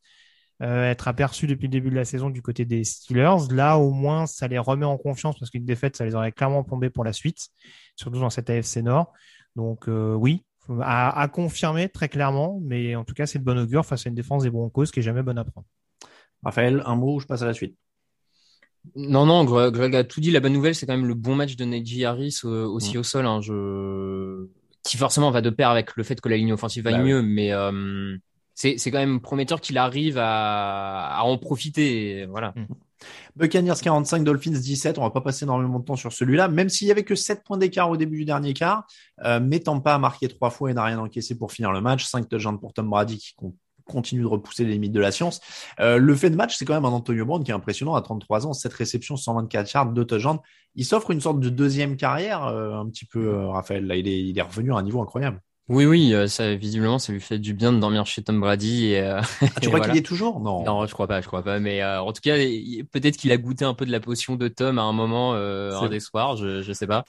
Être aperçu depuis le début de la saison du côté des Steelers. Là, au moins, ça les remet en confiance parce qu'une défaite, ça les aurait clairement plombé pour la suite, surtout dans cette AFC Nord. Donc oui, à, à, confirmer très clairement, mais en tout cas, c'est de bon augure face à une défense des Broncos qui est jamais bonne à prendre. Raphaël, un mot, je passe à la suite. Non, non, Greg a tout dit. La bonne nouvelle, c'est quand même le bon match de Najee Harris euh, aussi mmh. au sol. Hein, je... Qui forcément va de pair avec le fait que la ligne offensive va bah mieux, mais euh, c'est quand même prometteur qu'il arrive à, à, en profiter. Voilà. Mmh. Buccaneers 45, Dolphins 17. On va pas passer énormément de temps sur celui-là, même s'il y avait que 7 points d'écart au début du dernier quart. Euh, pas à marquer trois fois et n'a rien encaissé pour finir le match. 5 touchdowns pour Tom Brady qui continue de repousser les limites de la science. Euh, le fait de match, c'est quand même un Antonio Brown qui est impressionnant à 33 ans, 7 réceptions, 124 yards, 2 touchdowns. Il s'offre une sorte de deuxième carrière, euh, un petit peu, euh, Raphaël. Là, il est, il est revenu à un niveau incroyable. Oui, oui, euh, ça visiblement, ça lui fait du bien de dormir chez Tom Brady. Et, euh, ah, tu crois qu'il y est toujours? Non, non, je crois pas, je crois pas. Mais euh, en tout cas, peut-être qu'il a goûté un peu de la potion de Tom à un moment, un des soirs, je, je sais pas.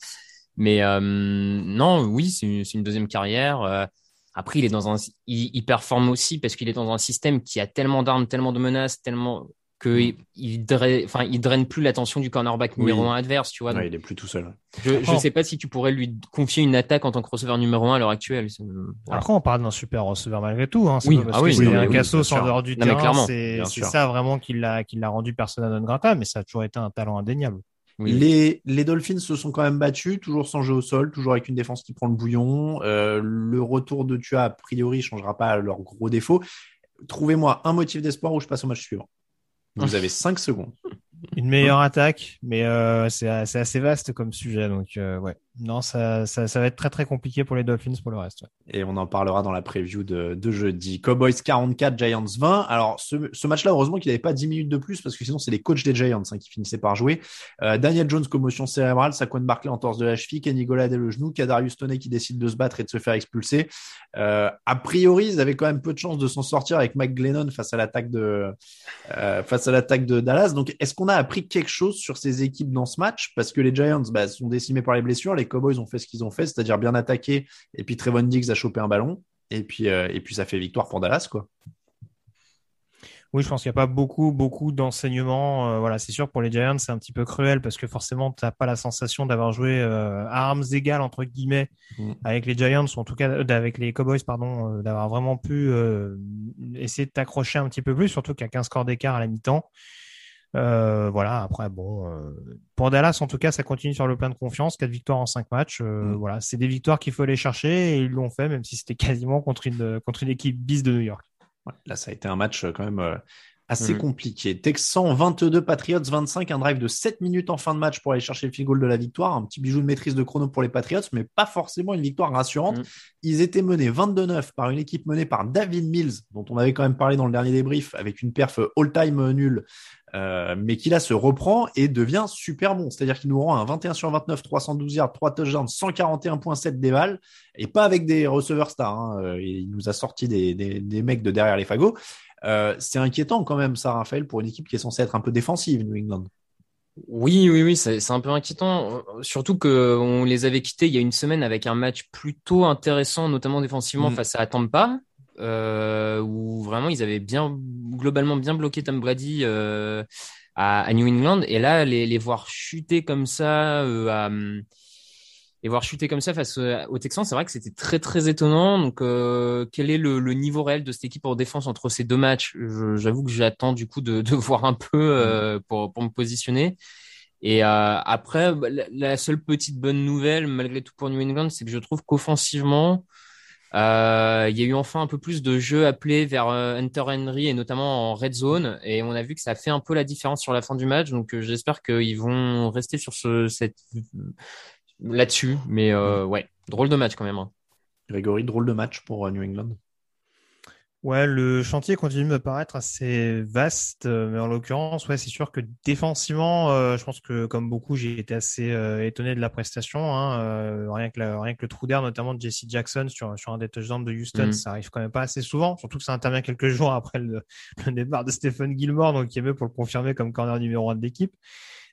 Mais non, oui, c'est une, une, deuxième carrière. après, il est dans un, il, il performe aussi parce qu'il est dans un système qui a tellement d'armes, tellement de menaces, tellement qu'il il draine, enfin, il draine plus l'attention du cornerback numéro un adverse, tu vois. Ouais, il est plus tout seul. Je ne sais pas si tu pourrais lui confier une attaque en tant que receveur numéro un à l'heure actuelle. Voilà. Après, on parle d'un super receveur malgré tout. Hein. Oui, parce ah oui, c'est un cassos en dehors du non, terrain. C'est ça vraiment qui l'a qui l'a rendu persona non grata, mais ça a toujours été un talent indéniable. Oui. Les, les Dolphins se sont quand même battus, toujours sans jeu au sol, toujours avec une défense qui prend le bouillon. Euh, le retour de Tua, a priori, changera pas leur gros défaut. Trouvez-moi un motif d'espoir où je passe au match suivant. Vous avez 5 secondes. Une meilleure attaque, mais euh, c'est assez vaste comme sujet. Donc, euh, ouais. Non, ça, ça, ça, va être très très compliqué pour les Dolphins pour le reste. Et on en parlera dans la preview de, jeudi. Cowboys 44, Giants 20. Alors ce, match-là, heureusement qu'il n'avait pas 10 minutes de plus parce que sinon c'est les coachs des Giants hein, qui finissaient par jouer. Euh, Daniel Jones, commotion cérébrale, Saquon Barkley en torse de la cheville, Kenny Golladay le genou, Kadarius Toney qui décide de se battre et de se faire expulser. Euh, a priori, ils avaient quand même peu de chance de s'en sortir avec Mike Glennon face à l'attaque de euh, face à l'attaque de Dallas. Donc est-ce qu'on a appris quelque chose sur ces équipes dans ce match? Parce que les Giants bah, sont décimés par les blessures, les Cowboys ont fait ce qu'ils ont fait, c'est-à-dire bien attaqué, et puis Trevon Diggs a chopé un ballon, et puis, euh, et puis ça fait victoire pour Dallas, quoi. Oui, je pense qu'il n'y a pas beaucoup, beaucoup d'enseignements. Euh, voilà, c'est sûr pour les Giants, c'est un petit peu cruel parce que forcément, tu n'as pas la sensation d'avoir joué euh, à armes égales entre guillemets mm. avec les Giants ou en tout cas avec les Cowboys, pardon, d'avoir vraiment pu essayer de t'accrocher un petit peu plus, surtout qu'il y a 15 scores d'écart à la mi-temps. Euh, voilà, après, bon, euh, pour Dallas, en tout cas, ça continue sur le plein de confiance. Quatre victoires en cinq matchs. Euh, mm. Voilà, c'est des victoires qu'il faut aller chercher et ils l'ont fait, même si c'était quasiment contre une, contre une équipe bis de New York. là, ça a été un match quand même assez mm. compliqué. Texan 22, Patriots 25, un drive de 7 minutes en fin de match pour aller chercher le field goal de la victoire. Un petit bijou de maîtrise de chrono pour les Patriots, mais pas forcément une victoire rassurante. Mm. Ils étaient menés 22-9 par une équipe menée par David Mills, dont on avait quand même parlé dans le dernier débrief, avec une perf all-time nulle euh, mais qui là se reprend et devient super bon. C'est-à-dire qu'il nous rend un 21 sur 29, 312 yards, 3 touchdowns, 141.7 déval, et pas avec des receveurs stars. Hein. Euh, il nous a sorti des, des, des, mecs de derrière les fagots. Euh, c'est inquiétant quand même, ça, Raphaël, pour une équipe qui est censée être un peu défensive, New England. Oui, oui, oui, c'est un peu inquiétant. Surtout qu'on les avait quittés il y a une semaine avec un match plutôt intéressant, notamment défensivement mm. face à Tampa euh, où vraiment ils avaient bien globalement bien bloqué Tom Brady euh, à, à, New England et là les, les voir chuter comme ça euh, à, et voir chuter comme ça face aux Texans, c'est vrai que c'était très très étonnant. Donc, euh, quel est le, le, niveau réel de cette équipe en défense entre ces deux matchs? J'avoue que j'attends du coup de, de, voir un peu euh, pour, pour me positionner. Et euh, après, bah, la, seule petite bonne nouvelle, malgré tout pour New England, c'est que je trouve qu'offensivement, euh, il y a eu enfin un peu plus de jeux appelés vers euh, Hunter Henry et notamment en red zone. Et on a vu que ça a fait un peu la différence sur la fin du match. Donc euh, j'espère qu'ils vont rester sur ce cette là-dessus. Mais euh, ouais drôle de match quand même hein. Grégory drôle de match pour New England Ouais, le chantier continue de me paraître assez vaste, euh, mais en l'occurrence, ouais, c'est sûr que défensivement, euh, je pense que comme beaucoup, j'ai été assez euh, étonné de la prestation. Hein, rien que rien que le trou d'air, notamment de Jesse Jackson sur sur un des touchdowns de Houston, mm. ça arrive quand même pas assez souvent. Surtout que ça intervient quelques jours après le, le départ de Stephen Gilmore, donc qui est mieux pour le confirmer comme corner numéro un de l'équipe.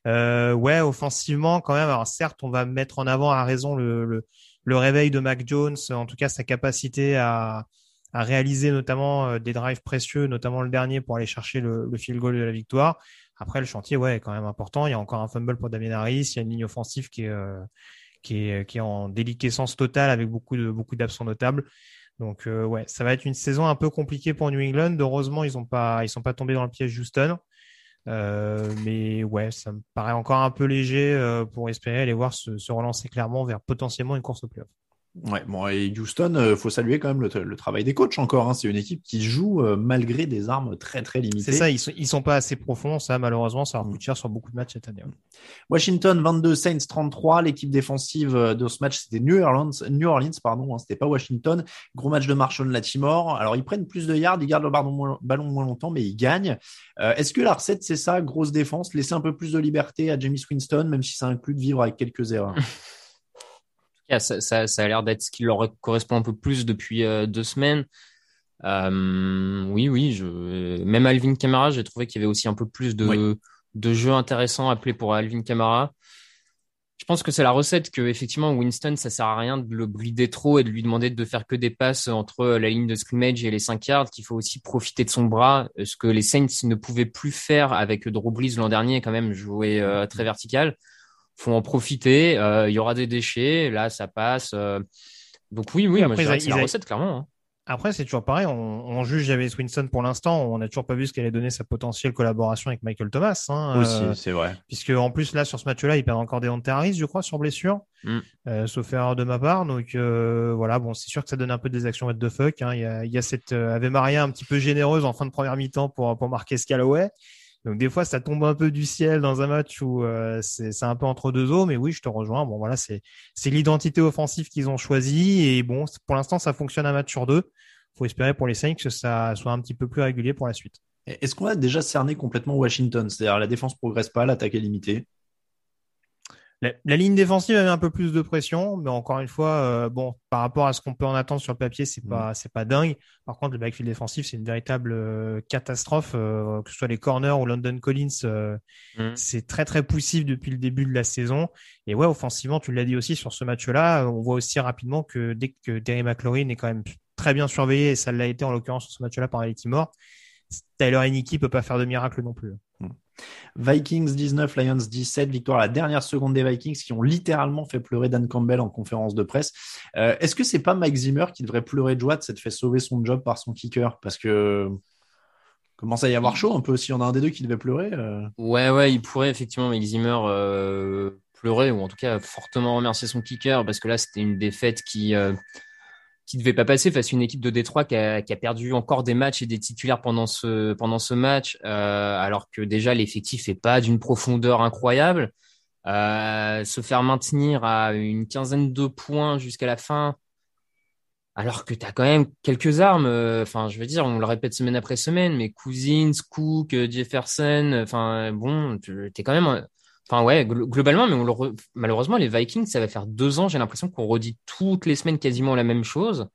ouais, offensivement, quand même. Alors certes, on va mettre en avant à raison le, le, le réveil de Mac Jones, en tout cas sa capacité à à réaliser notamment euh, des drives précieux, notamment le dernier pour aller chercher le, le field goal de la victoire. Après, le chantier, ouais, est quand même important. Il y a encore un fumble pour Damien Harris. Il y a une ligne offensive qui est, euh, qui est, qui est en déliquescence totale avec beaucoup de, beaucoup d'absents notables. Donc, euh, ouais, ça va être une saison un peu compliquée pour New England. Heureusement, ils ont pas, ils sont pas tombés dans le piège Houston. Euh, mais ouais, ça me paraît encore un peu léger pour espérer aller voir se, se relancer clairement vers potentiellement une course au playoff. Ouais, bon, et Houston, euh, faut saluer quand même le, travail des coachs encore. Hein. C'est une équipe qui joue euh, malgré des armes très très limitées. C'est ça, ils sont, ils sont pas assez profonds. Ça, malheureusement, ça leur coûte cher sur beaucoup de matchs cette année. Washington 22, Saints 33. L'équipe défensive euh, de ce match, c'était New Orleans, New Orleans, pardon. Hein, c'était pas Washington. Gros match de Marshall Latimore. Alors ils prennent plus de yards, ils gardent le ballon moins, ballon moins longtemps, mais ils gagnent. Est-ce que la recette c'est ça, grosse défense, laisser un peu plus de liberté à Jamie Winston, même si ça inclut de vivre avec quelques erreurs? ça, ça, ça, a l'air d'être ce qui leur correspond un peu plus depuis euh, deux semaines. Euh, oui, oui, je... même Alvin Kamara, j'ai trouvé qu'il y avait aussi un peu plus de, de jeux intéressants appelés pour Alvin Kamara. Je pense que c'est la recette que effectivement Winston, ça sert à rien de le brider trop et de lui demander de faire que des passes entre la ligne de scrimmage et les 5 yards, qu'il faut aussi profiter de son bras, ce que les Saints ne pouvaient plus faire avec Drew Brees l'an dernier, quand même jouer euh, très vertical faut en profiter. Euh, il y aura des déchets, là ça passe. Euh. Donc oui, oui, après, c'est la recette clairement. Hein. Après, c'est toujours pareil. On, on juge James Winston pour l'instant. On n'a toujours pas vu ce qu'elle allait donner sa potentielle collaboration avec Michael Thomas. Hein, Aussi, euh, c'est vrai. Puisque en plus là, sur ce match-là, il perd encore des Harris, je crois, sur blessure, mm. euh, sauf erreur de ma part. Donc euh, voilà, bon, c'est sûr que ça donne un peu des actions what the fuck. Hein. Il, y a, il y a cette Ave Maria un petit peu généreuse en fin de première mi-temps pour pour Marquez Callaway. Donc des fois, ça tombe un peu du ciel dans un match où euh, c'est un peu entre deux eaux. Mais oui, je te rejoins. Bon, voilà, c'est l'identité offensive qu'ils ont choisie. Et bon, pour l'instant, ça fonctionne un match sur deux. faut espérer pour les Saints que ça soit un petit peu plus régulier pour la suite. Est-ce qu'on a déjà cerné complètement Washington? C'est-à-dire la défense progresse pas, l'attaque est limitée la, ligne défensive avait un peu plus de pression, mais encore une fois, euh, bon, par rapport à ce qu'on peut en attendre sur le papier, c'est pas, c'est pas dingue. Par contre, le backfield défensif, c'est une véritable euh, catastrophe, euh, que ce soit les corners ou London Collins, mm. c'est très très poussif depuis le début de la saison. Et ouais, offensivement, tu l'as dit aussi sur ce match-là, on voit aussi rapidement que dès que Terry McLaurin est quand même très bien surveillé, et ça l'a été en l'occurrence sur ce match-là par Baltimore, Tyler Heineke peut pas faire de miracle non plus. Mm. Vikings 19, Lions 17, victoire à la dernière seconde des Vikings qui ont littéralement fait pleurer Dan Campbell en conférence de presse. Euh, est-ce que c'est pas Mike Zimmer qui devrait pleurer de joie de s'être fait sauver son job par son kicker? Parce que commence à y avoir chaud un peu si on a un des deux qui devait pleurer. Euh. Ouais, ouais, il pourrait effectivement Mike Zimmer euh, pleurer ou en tout cas fortement remercier son kicker parce que là c'était une défaite qui qui devait pas passer face à une équipe de Détroit qui a, qui a, perdu encore des matchs et des titulaires pendant ce pendant ce match, euh, alors que déjà l'effectif est pas d'une profondeur incroyable. Euh, se faire maintenir à une quinzaine de points jusqu'à la fin, alors que tu as quand même quelques armes. Euh, enfin, je veux dire, on le répète semaine après semaine, mais Cousins, Cook, Jefferson, enfin bon, tu es quand même Enfin ouais, globalement, mais on malheureusement, les Vikings, ça va faire deux ans, j'ai l'impression qu'on redit toutes les semaines quasiment la même chose.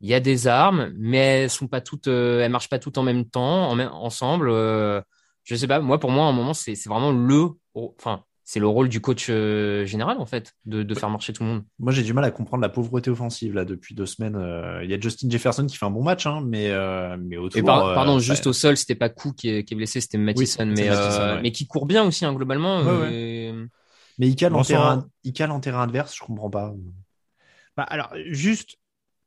Il y a des armes, mais elles sont pas toutes, euh, elles marchent pas toutes en même temps, en ensemble. Euh, je sais pas. Moi, pour moi, à un moment, c'est vraiment le, enfin, c'est le rôle du coach euh, général en fait de, faire marcher tout le monde. Moi j'ai du mal à comprendre la pauvreté offensive là depuis deux semaines. Euh, il y a Justin Jefferson qui fait un bon match, hein, mais euh, mais autour. pardon, juste au sol, c'était pas Cook qui est, blessé, c'était Mattison, mais mais qui court bien aussi hein, globalement. Mais il cale en terrain, il cale en terrain adverse, je comprends pas. Bah alors juste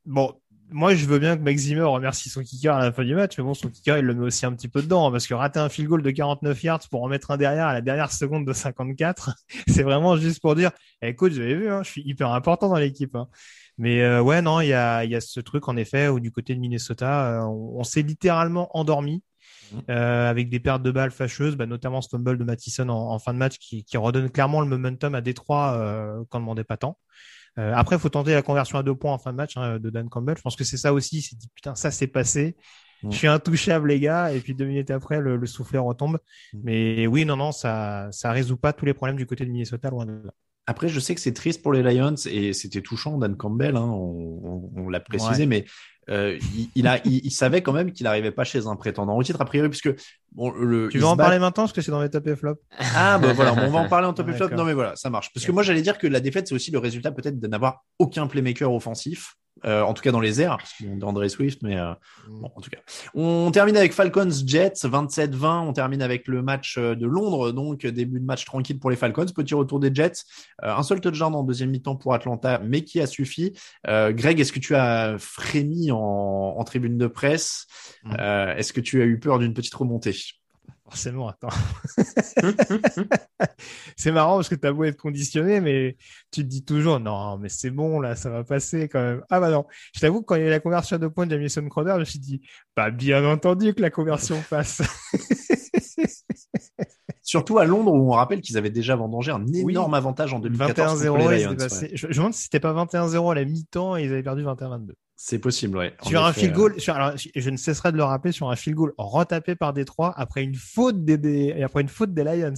bon, moi, je veux bien que Max Zimmer remercie son kicker à la fin du match, mais bon, son kicker, il le met aussi un petit peu dedans, hein, parce que rater un field goal de 49 yards pour en mettre un derrière à la dernière seconde de 54, c'est vraiment juste pour dire, écoute, j'avais vu, hein, je suis hyper important dans l'équipe. Hein. Mais euh, ouais, non, il y a, y a ce truc, en effet, où du côté de Minnesota, euh, on, s'est littéralement endormi. Mmh. Euh, avec des pertes de balles fâcheuses, bah, notamment Stumble de Mattison en, fin de match qui, qui redonne clairement le momentum à Détroit euh, quand on demandait pas tant. Euh, après, il faut tenter la conversion à deux points en fin de match hein, de Dan Campbell. Je pense que c'est ça aussi. C'est dit putain, ça s'est passé. Je suis intouchable, les gars. Et puis deux minutes après, le, le soufflet retombe. Mm. Mais oui, non, non, ça, ça résout pas tous les problèmes du côté de Minnesota, loin de là. Après, je sais que c'est triste pour les Lions et c'était touchant, Dan Campbell, hein, on, l'a précisé, mais euh, il, a, il, savait quand même qu'il n'arrivait pas chez un prétendant au titre, a priori, puisque bon, le, tu veux en parler maintenant parce que c'est dans mes top et flop? Ah, bah voilà, on va en parler en top et flop. Non, mais voilà, ça marche. Parce que moi, j'allais dire que la défaite, c'est aussi le résultat peut-être de n'avoir aucun playmaker offensif. Euh, en tout cas dans les airs, parce qu'ils ont André Swift, mais euh, mm. bon, en tout cas. On termine avec Falcons Jets 27-20. On termine avec le match euh, de Londres, donc début de match tranquille pour les Falcons. Petit retour des Jets, un seul touchdown en deuxième mi-temps pour Atlanta, mais qui a suffi. Greg, est-ce que tu as frémi en, en tribune de presse? Mm. Est-ce que tu as eu peur d'une petite remontée? Forcément, attends. c'est marrant parce que t'as beau être conditionné, mais tu te dis toujours, non, mais c'est bon, là, ça va passer quand même. Ah bah non. Je t'avoue quand il y a eu la conversion à deux points de Jamison Crowder, je me suis dit, bah, bien entendu que la conversion passe. Surtout à Londres où on rappelle qu'ils avaient déjà vendangé un énorme avantage en 2014 21-0, je, me demande si c'était pas 21-0 à la mi-temps et ils avaient perdu 21-22. C'est possible, ouais. Sur un field goal, alors, je ne cesserai de le rappeler, sur un field goal retapé par Détroit après une faute des, après une faute des Lions.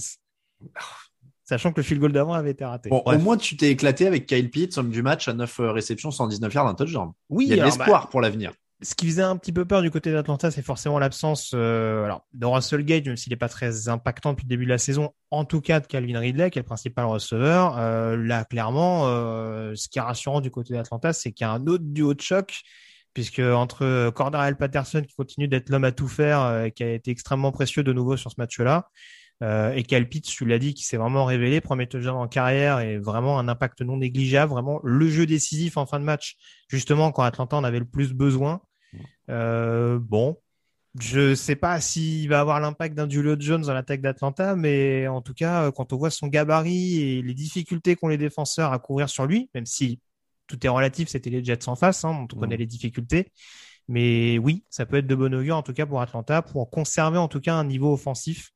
Sachant que le field goal d'avant avait été raté. Bon, au moins, tu t'es éclaté avec Kyle Pitts, homme du match, à 9 euh, réceptions, 119 yards, un touchdown. Oui, il y a de l'espoir bah, pour l'avenir ce qui faisait un petit peu peur du côté d'Atlanta, c'est forcément l'absence euh, alors, de Russell Gage, même s'il n'est pas très impactant depuis le début de la saison, en tout cas de Calvin Ridley, qui est le principal receveur. Euh, là, clairement, euh, ce qui est rassurant du côté d'Atlanta, c'est qu'il y a un autre duo de choc, puisque entre Cordarel Patterson, qui continue d'être l'homme à tout faire, euh, qui a été extrêmement précieux de nouveau sur ce match-là, euh, et Pitts, tu l'as dit, qui s'est vraiment révélé, premier touchdown en carrière et vraiment un impact non négligeable, vraiment le jeu décisif en fin de match, justement quand Atlanta en avait le plus besoin. Euh, bon, je sais pas s'il va avoir l'impact d'un Julio Jones dans l'attaque d'Atlanta, mais en tout cas, quand on voit son gabarit et les difficultés qu'ont les défenseurs à couvrir sur lui, même si tout est relatif, c'était les Jets en face, hein, on connaît les difficultés. Mais oui, ça peut être de bon augure en tout cas pour Atlanta, pour conserver en tout cas un niveau offensif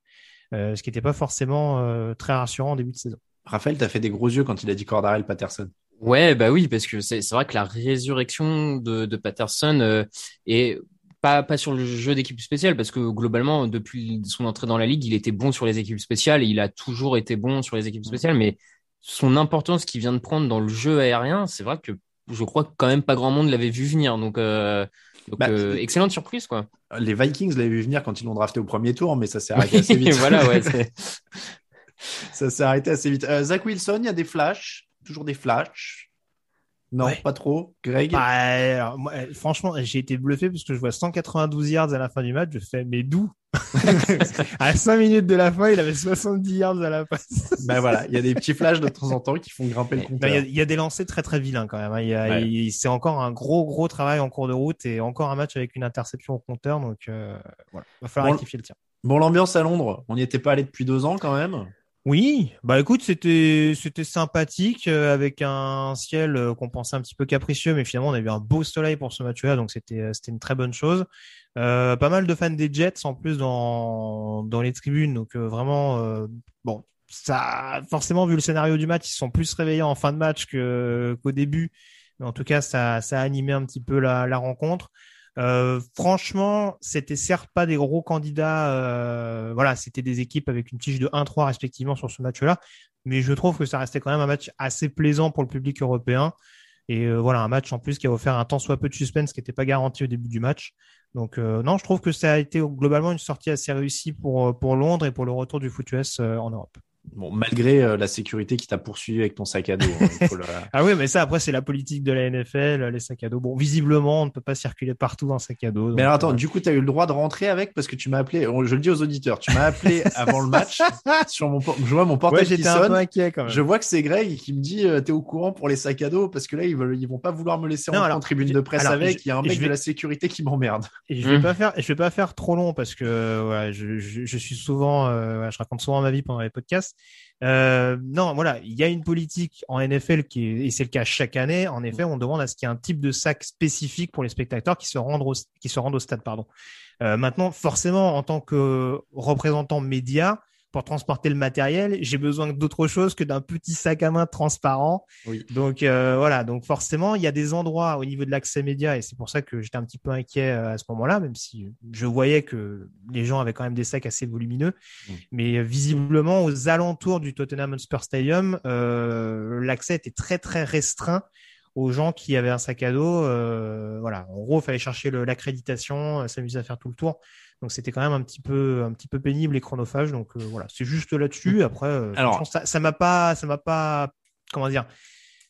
euh, ce qui n'était pas forcément euh, très rassurant en début de saison. Raphaël, t'as fait des gros yeux quand il a dit Cordarel Patterson. Ouais, bah oui, parce que c'est vrai que la résurrection de, de Patterson euh, est pas pas sur le jeu d'équipe spéciale parce que globalement depuis son entrée dans la ligue, il était bon sur les équipes spéciales et il a toujours été bon sur les équipes spéciales, mais son importance qu'il vient de prendre dans le jeu aérien, c'est vrai que je crois que quand même pas grand monde l'avait vu venir. Donc, euh, donc Bah, euh, excellente surprise quoi. Les Vikings l'avaient vu venir quand ils l'ont drafté au premier tour, mais ça s'est arrêté assez vite. voilà, ouais. ça s'est arrêté assez vite. Euh, Zach Wilson, il y a des flashs, toujours des flashs. Non, Ouais. pas trop. Greg. Bah, alors, moi, euh, franchement, j'ai été bluffé parce que je vois 192 yards à la fin du match. Je fais, mais d'où? À 5 minutes de la fin, il avait 70 yards à la passe. Ben voilà, il y a des petits flashs de temps en temps qui font grimper le compteur. Il y, a- il y a des lancers très très vilains quand même. hein. Il y a- Ouais. il- c'est encore un gros gros travail en cours de route et encore un match avec une interception au compteur. Donc euh, voilà, va falloir Bon, rectifier le tir. Bon, l'ambiance à Londres, on n'y était pas allé depuis deux ans quand même. Oui, bah écoute, c'était c'était sympathique euh, avec un ciel euh, qu'on pensait un petit peu capricieux, mais finalement on a eu un beau soleil pour ce match-là, donc c'était euh, c'était une très bonne chose. Pas mal de fans des Jets en plus dans dans les tribunes, donc vraiment bon, ça forcément vu le scénario du match, ils sont plus réveillés en fin de match qu'au début, mais en tout cas ça ça a animé un petit peu la rencontre. Euh, franchement, c'était certes pas des gros candidats. euh, voilà, c'était des équipes avec une tige de 1-3 respectivement sur ce match-là. Mais je trouve que ça restait quand même un match assez plaisant pour le public européen. Et euh, voilà, un match en plus qui a offert un tant soit peu de suspense qui n'était pas garanti au début du match. Donc non, je trouve que ça a été globalement une sortie assez réussie pour, pour Londres et pour le retour du foot US en Europe. Bon, malgré euh, la sécurité qui t'a poursuivi avec ton sac à dos. hein, le- Ah oui, mais ça après c'est la politique de la NFL, les sacs à dos. Bon, visiblement, on ne peut pas circuler partout en sac à dos. Mais alors attends, euh, du coup, tu as eu le droit de rentrer avec? Parce que tu m'as appelé, je le dis aux auditeurs, tu m'as appelé avant le match sur mon, je vois mon portable ouais, qui j'étais un peu inquiet quand même. Je vois que c'est Greg qui me dit euh, t'es au courant pour les sacs à dos? Parce que là ils veulent ils vont pas vouloir me laisser Non, alors, en tribune de presse alors, avec. je- Il y a un mec vais- de la sécurité qui m'emmerde. Et je vais Mm. pas faire, je vais pas faire trop long parce que voilà, je, je, je suis souvent, euh, je raconte souvent ma vie pendant les podcasts. Euh, non, voilà, il y a une politique en NFL qui est, et c'est le cas chaque année. En effet, on demande à ce qu'il y ait un type de sac spécifique pour les spectateurs qui se rendent au, qui se rendent au stade, pardon. Euh, maintenant, forcément, en tant que représentant média, pour transporter le matériel, j'ai besoin d'autre chose que d'un petit sac à main transparent. Oui. Donc euh, voilà, donc forcément, il y a des endroits au niveau de l'accès média, et c'est pour ça que j'étais un petit peu inquiet euh, à ce moment-là, même si je voyais que les gens avaient quand même des sacs assez volumineux. Mm. Mais euh, visiblement, aux alentours du Tottenham Hotspur Stadium, euh, l'accès était très très restreint aux gens qui avaient un sac à dos. euh, voilà, en gros, il fallait chercher l'accréditation, s'amuser à faire tout le tour. Donc c'était quand même un petit peu un petit peu pénible et chronophage. Donc euh, voilà, c'est juste là-dessus. Après, euh, Alors- ça ça m'a pas ça m'a pas comment dire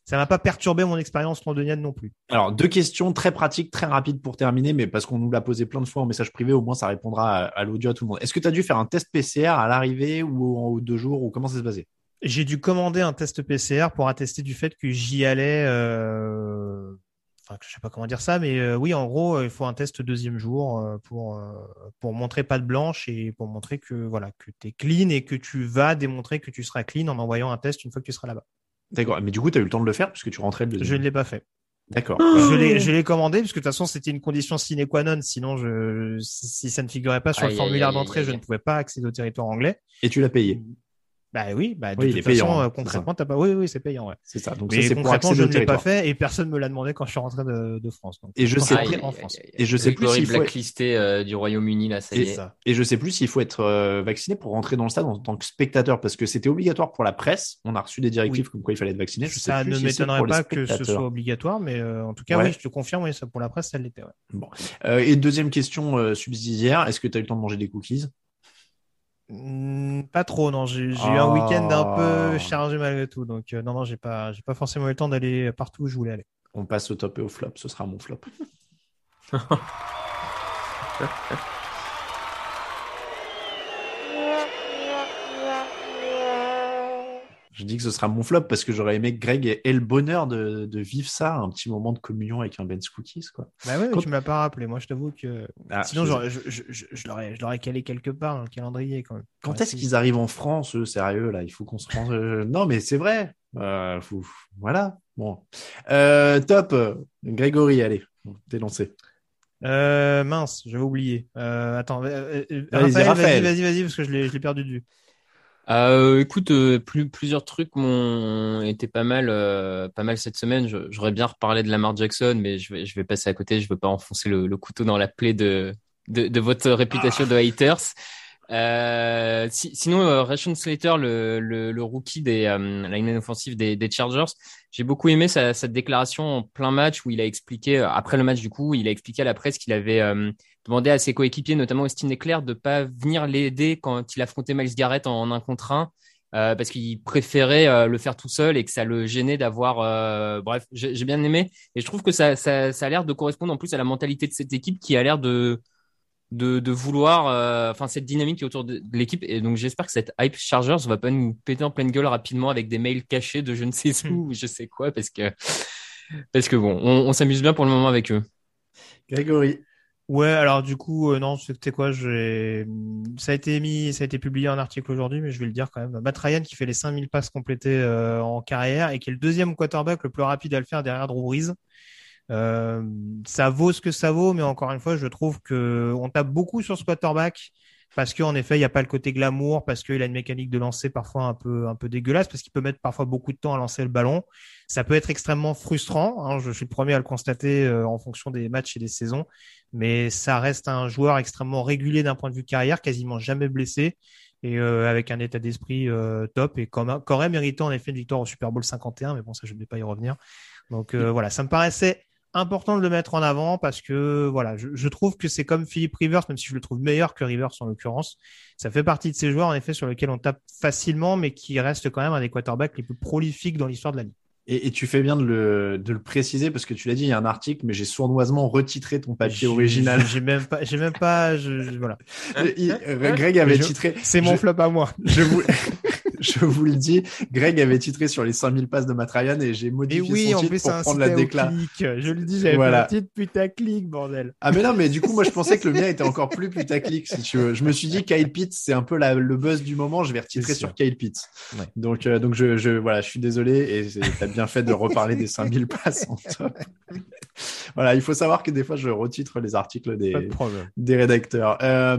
ça m'a pas perturbé mon expérience londonienne non plus. Alors deux questions très pratiques, très rapides pour terminer, mais parce qu'on nous l'a posé plein de fois en message privé, au moins ça répondra à, à l'audio à tout le monde. Est-ce que tu as dû faire un test PCR à l'arrivée ou en deux jours ou comment ça se passait? J'ai dû commander un test PCR pour attester du fait que j'y allais. Euh... Enfin, je sais pas comment dire ça, mais euh, oui, en gros, euh, il faut un test deuxième jour euh, pour euh, pour montrer pas de blanche et pour montrer que voilà que tu es clean et que tu vas démontrer que tu seras clean en envoyant un test une fois que tu seras là-bas. D'accord, mais du coup tu as eu le temps de le faire puisque tu rentrais le Je deuxième. ne l'ai pas fait. D'accord. Je l'ai, je l'ai commandé parce que de toute façon c'était une condition sine qua non. Sinon, je, si ça ne figurait pas sur Aïe, le formulaire d'entrée, je ne pouvais pas accéder au territoire anglais. Et tu l'as payé. Bah oui, bah de Oui, toute façon, payant, hein, euh, c'est concrètement, t'as pas. Oui, oui, c'est payant, ouais. C'est ça. Donc Mais ça concrètement, je ne l'ai pas fait et personne me l'a demandé quand je suis rentré de, de France. Donc, Et je sais suis plus- rentré en France. Et je sais plus s'il faut- blacklisté euh, du Royaume-Uni là, ça y Et, est. ça. et je sais plus s'il faut être euh, vacciné pour rentrer dans le stade en tant que spectateur, parce que c'était obligatoire pour la presse. On a reçu des directives Oui. comme quoi il fallait être vacciné. Je sais Ça plus ne si m'étonnerait pas que ce soit obligatoire, mais euh, en tout cas, Ouais. oui, je te confirme, oui, ça pour la presse, ça l'était. Ouais. Euh, et deuxième question subsidiaire, est-ce que tu as eu le temps de manger des cookies? Hmm, pas trop, non. J'ai eu un Ah. week-end un peu chargé malgré tout, donc euh, non, non, j'ai pas, j'ai pas forcément eu le temps d'aller partout où je voulais aller. On passe au top et au flop, ce sera mon flop. Je dis que ce sera mon flop parce que j'aurais aimé que Greg ait le bonheur de, de vivre ça, un petit moment de communion avec un Ben's Cookies. Quoi. Bah ouais, mais Quand- tu me l'as pas rappelé. Moi, je t'avoue que Ah, sinon, je- je, je, je, je l'aurais, je l'aurais calé quelque part dans le calendrier quand même. Quand est-ce qu'ils arrivent en France, eux, sérieux, là? Il faut qu'on se rende. euh, Non, mais c'est vrai. Euh, faut- Voilà. Bon. Euh, top. Grégory, allez, t'es lancé. Euh, mince, j'avais oublié. Euh, attends, euh, euh, vas-y, vas-y, vas-y, parce que je l'ai je l'ai perdu de vue. Euh, écoute, euh, plus, plusieurs trucs m'ont été pas mal, euh, pas mal cette semaine. J'aurais bien reparlé de Lamar Jackson, mais je vais, je vais passer à côté. Je veux pas enfoncer le, le couteau dans la plaie de, de, de votre réputation de haters. Euh, si- sinon, euh, Rashawn Slater, le, le, le rookie des linemen offensifs des, des Chargers, j'ai beaucoup aimé sa, sa déclaration en plein match où il a expliqué, après le match du coup, il a expliqué à la presse qu'il avait demandé à ses coéquipiers, notamment Austin Eckler, de pas venir l'aider quand il affrontait Miles Garrett en un contre un. euh, parce qu'il préférait euh, le faire tout seul et que ça le gênait d'avoir. euh, bref, j'ai bien aimé et je trouve que ça, ça, ça a l'air de correspondre en plus à la mentalité de cette équipe qui a l'air de de, de vouloir, euh, enfin cette dynamique qui est autour de, de l'équipe et donc j'espère que cette hype Chargers va pas nous péter en pleine gueule rapidement avec des mails cachés de je ne sais où ou je sais quoi parce que parce que bon, on, on s'amuse bien pour le moment avec eux. Grégory. Ouais, alors du coup, euh, non, c'était quoi? Ça a été mis, ça a été publié en article aujourd'hui, mais je vais le dire quand même. Matt Ryan qui fait les 5000 passes complétées euh, en carrière et qui est le deuxième quarterback le plus rapide à le faire derrière Drew Brees. Euh, ça vaut ce que ça vaut, mais encore une fois, je trouve que on tape beaucoup sur ce quarterback parce qu'en effet, il n'y a pas le côté glamour, parce qu'il a une mécanique de lancer parfois un peu, un peu dégueulasse, parce qu'il peut mettre parfois beaucoup de temps à lancer le ballon. Ça peut être extrêmement frustrant. Hein, je suis le premier à le constater euh, en fonction des matchs et des saisons, mais ça reste un joueur extrêmement régulier d'un point de vue carrière, quasiment jamais blessé et euh, avec un état d'esprit euh, top et comme qu'aurait mérité en effet une victoire au Super Bowl 51, mais bon, ça je ne vais pas y revenir. Donc euh, voilà, ça me paraissait important de le mettre en avant parce que voilà, je, je trouve que c'est comme Philippe Rivers, même si je le trouve meilleur que Rivers en l'occurrence. Ça fait partie de ces joueurs en effet sur lesquels on tape facilement, mais qui reste quand même un des quarterbacks les plus prolifiques dans l'histoire de la ligue. Et, et tu fais bien de le, de le préciser parce que tu l'as dit, il y a un article, mais j'ai sournoisement retitré ton papier original. J'ai même pas, j'ai même pas, je, je- voilà. Il- Greg avait Je- titré. C'est mon je- flop à moi. Je je vous le dis, Greg avait titré sur les 5000 passes de Matt Ryan et j'ai Et modifié oui, son en titre plus, pour ça prendre la décla. Je le dis, j'avais Voilà. fait un titre putaclic, bordel. Ah mais non, mais du coup, moi je pensais que le mien était encore plus putaclic, si tu veux. Je me suis dit, Kyle Pitts, c'est un peu la- le buzz du moment, je vais retitrer sur Kyle Pitts. Ouais. Donc, euh, donc je, je, voilà, je suis désolé et t'as bien fait de reparler des 5000 passes en top. voilà, il faut savoir que des fois, je retitre les articles des, de des rédacteurs. Euh,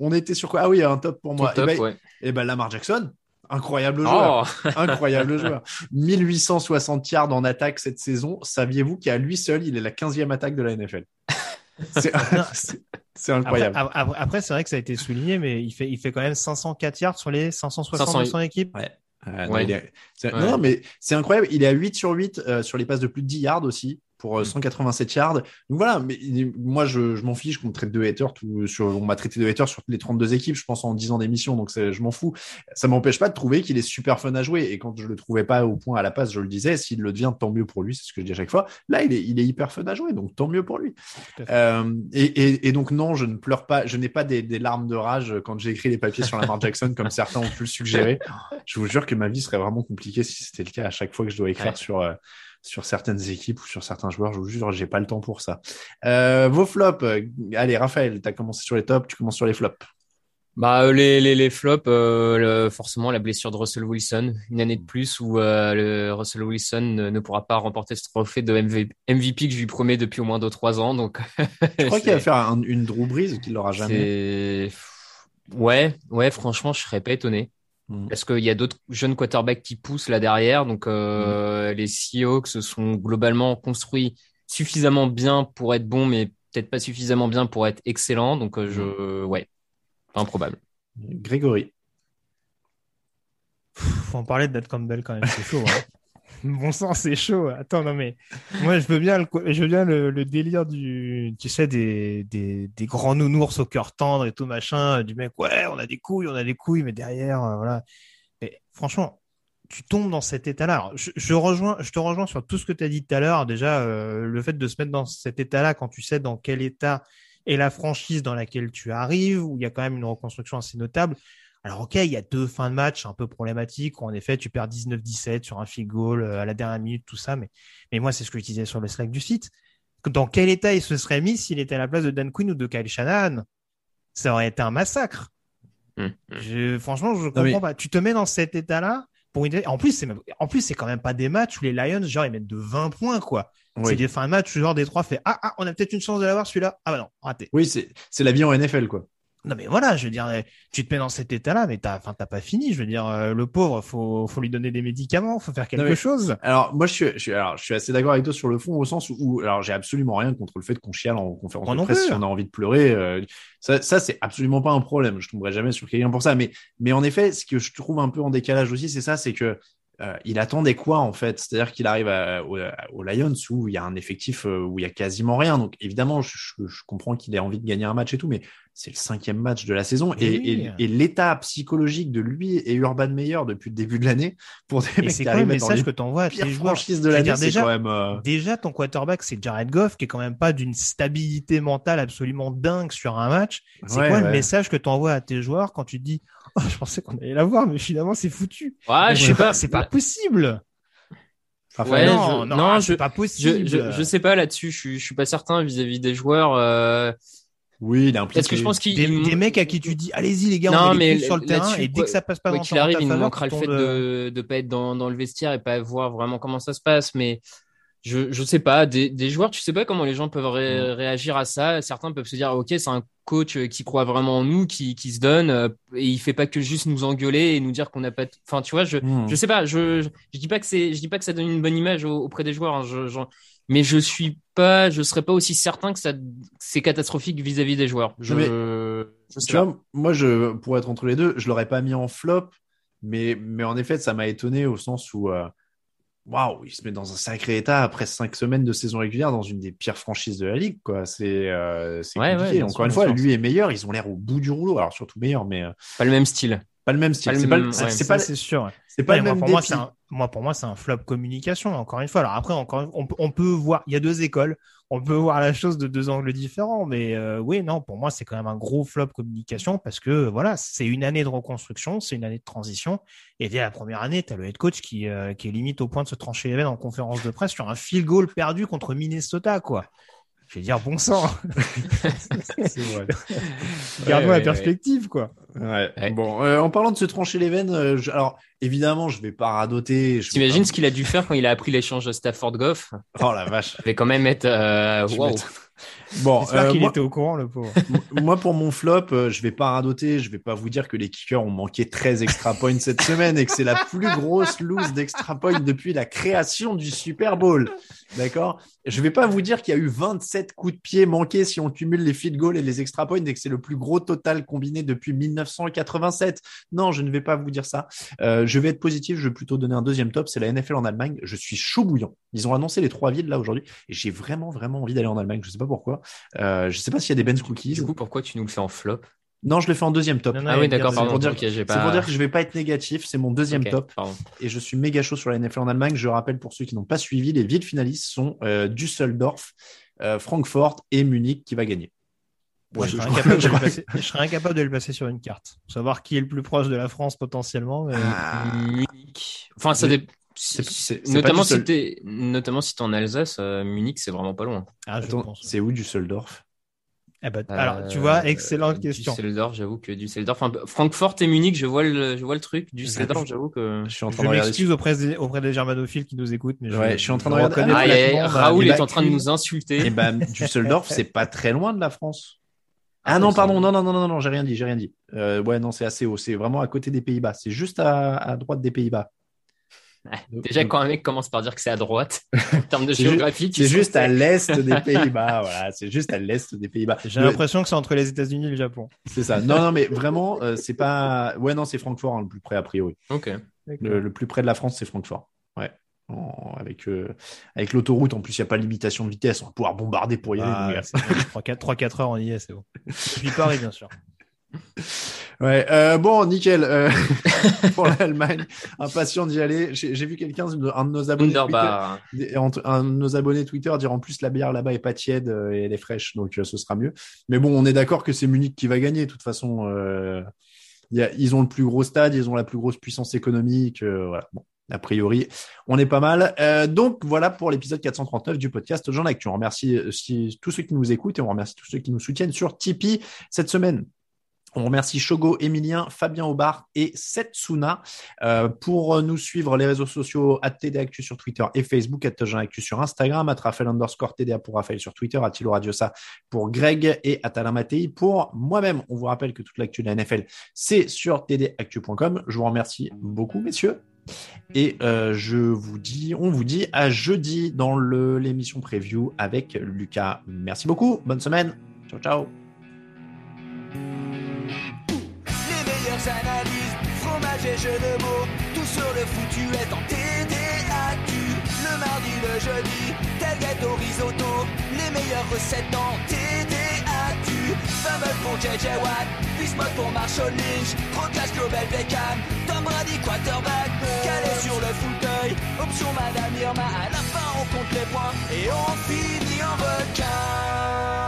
on était sur quoi? Ah oui, un top pour moi. Top, et ben, ouais. eh ben, Lamar Jackson, incroyable joueur. Oh Incroyable joueur. 1860 yards en attaque cette saison. Saviez-vous qu'à lui seul, il est la 15e attaque de la NFL C'est Après, incroyable. après, après, c'est vrai que ça a été souligné, mais il fait, il fait quand même 504 yards sur les 560 de 500. son équipe. Ouais. Euh, non, Ouais. il est- c'est- Ouais. non, non, mais c'est incroyable. Il est à 8 sur 8 euh, sur les passes de plus de 10 yards aussi pour euh, 187 yards. Donc voilà, mais moi je, je m'en fiche qu'on me traite de haters. Tout, sur, on m'a traité de haters sur les 32 équipes, je pense, en 10 ans d'émission. Donc je m'en fous. Ça m'empêche pas de trouver qu'il est super fun à jouer. Et quand je le trouvais pas au point à la passe, je le disais, s'il le devient, tant mieux pour lui. C'est ce que je dis à chaque fois. Là, il est, il est hyper fun à jouer. Donc tant mieux pour lui. Euh, et, et, et donc non, je ne pleure pas, je n'ai pas des, des larmes de rage quand j'ai écrit les papiers sur Lamar Jackson comme certains ont pu le suggérer. Je vous jure que ma vie serait vraiment compliquée si c'était le cas à chaque fois que je dois écrire Ouais. sur euh, sur certaines équipes ou sur certains joueurs. Je vous jure, j'ai pas le temps pour ça. Euh, vos flops, euh, allez Raphaël, t'as commencé sur les tops, tu commences sur les flops. Bah euh, les les les flops euh, le- forcément la blessure de Russell Wilson une année de plus où euh, le Russell Wilson ne, ne pourra pas remporter ce trophée de MV MVP que je lui promets depuis au moins deux trois ans donc Je crois qu'il va faire un- une Drew Brees qu'il l'aura jamais. ouais ouais franchement je serais pas étonné Mm. Parce qu'il y a d'autres jeunes quarterbacks qui poussent là derrière donc euh, les Seahawks se sont globalement construits suffisamment bien pour être bons mais peut-être pas suffisamment bien pour être excellents donc euh, je ouais improbable Grégory. Faut en parler de Dad Campbell quand même, c'est chaud. Hein. Bon sang, c'est chaud. Attends, non mais moi je veux bien le, délire du, tu sais, des, grands nounours au cœur tendre et tout machin, du mec, ouais, on a des couilles, on a des couilles, mais derrière, euh, voilà. Franchement, tu tombes dans cet état-là. Je rejoins, je te rejoins sur tout ce que tu as dit tout à l'heure. Déjà, euh, le fait de se mettre dans cet état-là quand tu sais dans quel état est la franchise dans laquelle tu arrives, où il y a quand même une reconstruction assez notable. Alors, ok, il y a deux fins de match un peu problématiques où en effet tu perds 19-17 sur un field goal euh, à la dernière minute, tout ça. Mais, mais moi, c'est ce que je disais sur le Slack du site. Dans quel état il se serait mis s'il était à la place de Dan Quinn ou de Kyle Shanahan? Ça aurait été un massacre. Mm. Je, franchement, je comprends pas. Tu te mets dans cet état-là pour une... En plus, c'est même... en plus, c'est quand même pas des matchs où les Lions, genre, ils mettent de 20 points, quoi. Oui. C'est des fins de match, où genre, des trois fait, ah, ah, on a peut-être une chance de l'avoir, celui-là. Ah, bah non, raté. Oui, c'est c'est la vie en NFL, quoi. Non, mais voilà, je veux dire, eh, tu te mets dans cet état-là, mais t'as, enfin, t'as pas fini. Je veux dire, euh, le pauvre, faut, faut lui donner des médicaments, faut faire quelque mais- chose. Alors moi je suis, je suis, alors, je suis assez d'accord avec toi sur le fond au sens où, alors j'ai absolument rien contre le fait qu'on chiale en conférence de presse si on a envie de pleurer. euh, ça, ça c'est absolument pas un problème. Je tomberai jamais sur quelqu'un pour ça. Mais, mais en effet, ce que je trouve un peu en décalage aussi, c'est ça, c'est que euh, il attendait quoi en fait? C'est-à-dire qu'il arrive à- au, au Lions où il y a un effectif euh, où il y a quasiment rien. Donc évidemment, je, je- je comprends qu'il ait envie de gagner un match et tout, mais c'est le cinquième match de la saison et, et- et l'état psychologique de lui et Urban Meyer depuis le début de l'année pour des Et mecs c'est qui quoi le arrivent message les que t'envoies à tes joueurs de l'année, déjà, quand même. euh, déjà, ton quarterback, c'est Jared Goff, qui est quand même pas d'une stabilité mentale absolument dingue sur un match. C'est Ouais, quoi le message que t'envoies à tes joueurs quand tu dis, oh, je pensais qu'on allait l'avoir, mais finalement, c'est foutu. Ouais, je sais pas. C'est pas possible. Ouais, non, je- non, non, c'est je- pas possible. je, je sais pas là-dessus. Je suis, je suis pas certain vis-à-vis des joueurs. euh, Oui, il impliqué. Parce que je pense qu'il des, des mecs à qui tu dis, allez-y les gars, Non, on mais les sur le terrain, et dès que ça passe pas quoi dans qu'il arrive, il nous faveur, manquera le fait tombes, de de pas être dans, dans le vestiaire et pas voir vraiment comment ça se passe. Mais je je sais pas des, des joueurs, tu sais pas comment les gens peuvent ré- réagir à ça. Certains peuvent se dire ok c'est un coach euh, qui croit vraiment en nous, qui qui se donne euh, et il fait pas que juste nous engueuler et nous dire qu'on n'a pas. Enfin tu vois je Hmm. je sais pas je, je je dis pas que c'est je dis pas que ça donne une bonne image au- auprès des joueurs. hein, je, je- mais je suis pas je serais pas aussi certain que ça c'est catastrophique vis-à-vis des joueurs. Je, Mais- je sais Tu pas. vois, moi, je, pour être entre les deux, je l'aurais pas mis en flop, mais, mais en effet, ça m'a étonné au sens où, euh, waouh, il se met dans un sacré état après cinq semaines de saison régulière dans une des pires franchises de la ligue, quoi. C'est, euh, c'est Ouais, compliqué. Encore une fois, lui est meilleur. Ils ont l'air au bout du rouleau. Alors surtout meilleur, mais euh, Pas le même style. Pas le même style. C'est pas, le- même- c'est ouais, c'est Ça, pas, c'est sûr. c'est pas Ouais, le moi, même pour moi, c'est un, moi, pour moi, c'est un flop communication, encore une fois. Alors après, encore, on, peut- on peut voir, il y a deux écoles, on peut voir la chose de deux angles différents, mais euh, oui, non, pour moi, c'est quand même un gros flop communication parce que voilà, c'est une année de reconstruction, c'est une année de transition, et dès la première année, tu as le head coach qui, euh, qui est limite au point de se trancher les veines en conférence de presse sur un field goal perdu contre Minnesota, quoi. Je vais dire bon sang, C'est vrai. gardons Ouais, la ouais, perspective, quoi. Ouais. Ouais. Bon, euh, en parlant de se trancher les veines, euh, je- alors évidemment, je vais pas radoter. je vais T'imagines pas- ce qu'il a dû faire quand il a appris l'échange de Stafford Goff Oh la vache. Ça va quand même être euh, wow. Bon, J'espère euh, qu'il moi, était au courant, le pauvre. moi, pour mon flop, euh, je vais pas radoter. Je vais pas vous dire que les kickers ont manqué 13 extra points cette semaine et que c'est la plus grosse loose d'extra points depuis la création du Super Bowl. D'accord? Je vais pas vous dire qu'il y a eu 27 coups de pied manqués si on cumule les field goals et les extra points et que c'est le plus gros total combiné depuis 1987. Non, je ne vais pas vous dire ça. Euh, je vais être positif. Je vais plutôt donner un deuxième top. C'est la NFL en Allemagne. Je suis chaud bouillant. Ils ont annoncé les trois villes là aujourd'hui et j'ai vraiment, vraiment envie d'aller en Allemagne. Je sais pas pourquoi. Euh, je sais pas s'il y a des Ben's Cookies. Du coup, pourquoi tu nous le fais en flop? Non, je le fais en deuxième top. Non, non, Ah oui, d'accord, C'est pardon. pour c'est pas- pour dire que je vais pas être négatif. C'est mon deuxième top. pardon. Et je suis méga chaud sur la NFL en Allemagne. Je rappelle pour ceux qui n'ont pas suivi, les villes finalistes sont euh, Düsseldorf, euh, Francfort et Munich qui va gagner. Ouais, Je- je, je serais crois- incapable de je le crois- passer, je serais incapable de le passer sur une carte. Pour savoir qui est le plus proche de la France potentiellement. mais- Ah. Munich. Enfin, ça dépend. c'est- c'est- c'est Notamment si t'es, notamment si t'es en Alsace, euh, Munich, c'est vraiment pas loin. Ah, je Attends, pense. c'est où Düsseldorf? Eh ben, alors, tu vois, excellente question. Euh, Düsseldorf, j'avoue que Düsseldorf, enfin, Francfort et Munich, je vois le, je vois le truc. Düsseldorf, j'avoue que. Je suis en train Je de regarder. m'excuse auprès des, auprès des germanophiles qui nous écoutent, mais Ouais, je suis en train de je regarder. Ah, bah, Raoul les est en train de nous insulter. Et ben, Düsseldorf, c'est pas très loin de la France. Ah, non, pardon, non, non, non, non, non, j'ai rien dit, j'ai rien dit. Euh, ouais, non, c'est assez haut. C'est vraiment à côté des Pays-Bas. C'est juste à, à droite des Pays-Bas. Déjà, quand un mec commence par dire que c'est à droite, en termes de géographie, tu C'est juste à l'est des Pays-Bas. Voilà, c'est juste à l'est des Pays-Bas. J'ai l'impression que c'est entre les États-Unis et le Japon. C'est ça. Non, non, mais vraiment, euh, c'est pas. Ouais, non, c'est Francfort hein, le plus près a priori. Ok. Le, le plus près de la France, c'est Francfort. Ouais. En- avec euh, avec l'autoroute, en plus, il n'y a pas de limitation de vitesse. On va pouvoir bombarder pour y aller. Ah, donc, euh, 3-4 heures, on y est, c'est bon. Et puis Paris, bien sûr. Ouais, euh, bon, nickel. euh, pour l'Allemagne, impatient d'y aller. J'ai j'ai vu quelqu'un, un de nos abonnés, Twitter, un de nos abonnés Twitter dire en plus la bière là-bas est pas tiède euh, et elle est fraîche, donc euh, ce sera mieux. Mais bon, on est d'accord que c'est Munich qui va gagner. De toute façon, euh, il y a- ils ont le plus gros stade, ils ont la plus grosse puissance économique. euh, voilà. Bon, a priori, on est pas mal. Euh, donc voilà pour l'épisode 439 du podcast Jean Actu. On remercie euh, tous ceux qui nous écoutent et on remercie tous ceux qui nous soutiennent sur Tipeee cette semaine. On remercie Shogo, Emilien, Fabien Aubard et Setsuna euh, pour nous suivre les réseaux sociaux à TD sur Twitter et Facebook, à Actu sur Instagram, à Raphaël underscore TDA pour Raphaël sur Twitter, à Tilo Radiosa pour Greg et à Talin pour moi-même. On vous rappelle que toute l'actu de la NFL, c'est sur tdactu.com. Je vous remercie beaucoup, messieurs. Et euh, je vous dis, on vous dit à jeudi dans l'émission preview avec Lucas. Merci beaucoup. Bonne semaine. Ciao, ciao. analyses, fromage et jeux de mots, tout sur le foutu est en TDAQ. Le mardi, le jeudi, tel gâteau risotto, les meilleures recettes en TDAQ. Fumble pour JJ Watt, Bismuth pour Marshall Lynch, Proclash Global Beckham, Tom Brady quarterback, calé sur le fauteuil, option Madame Irma, à la fin on compte les points et on finit en requin.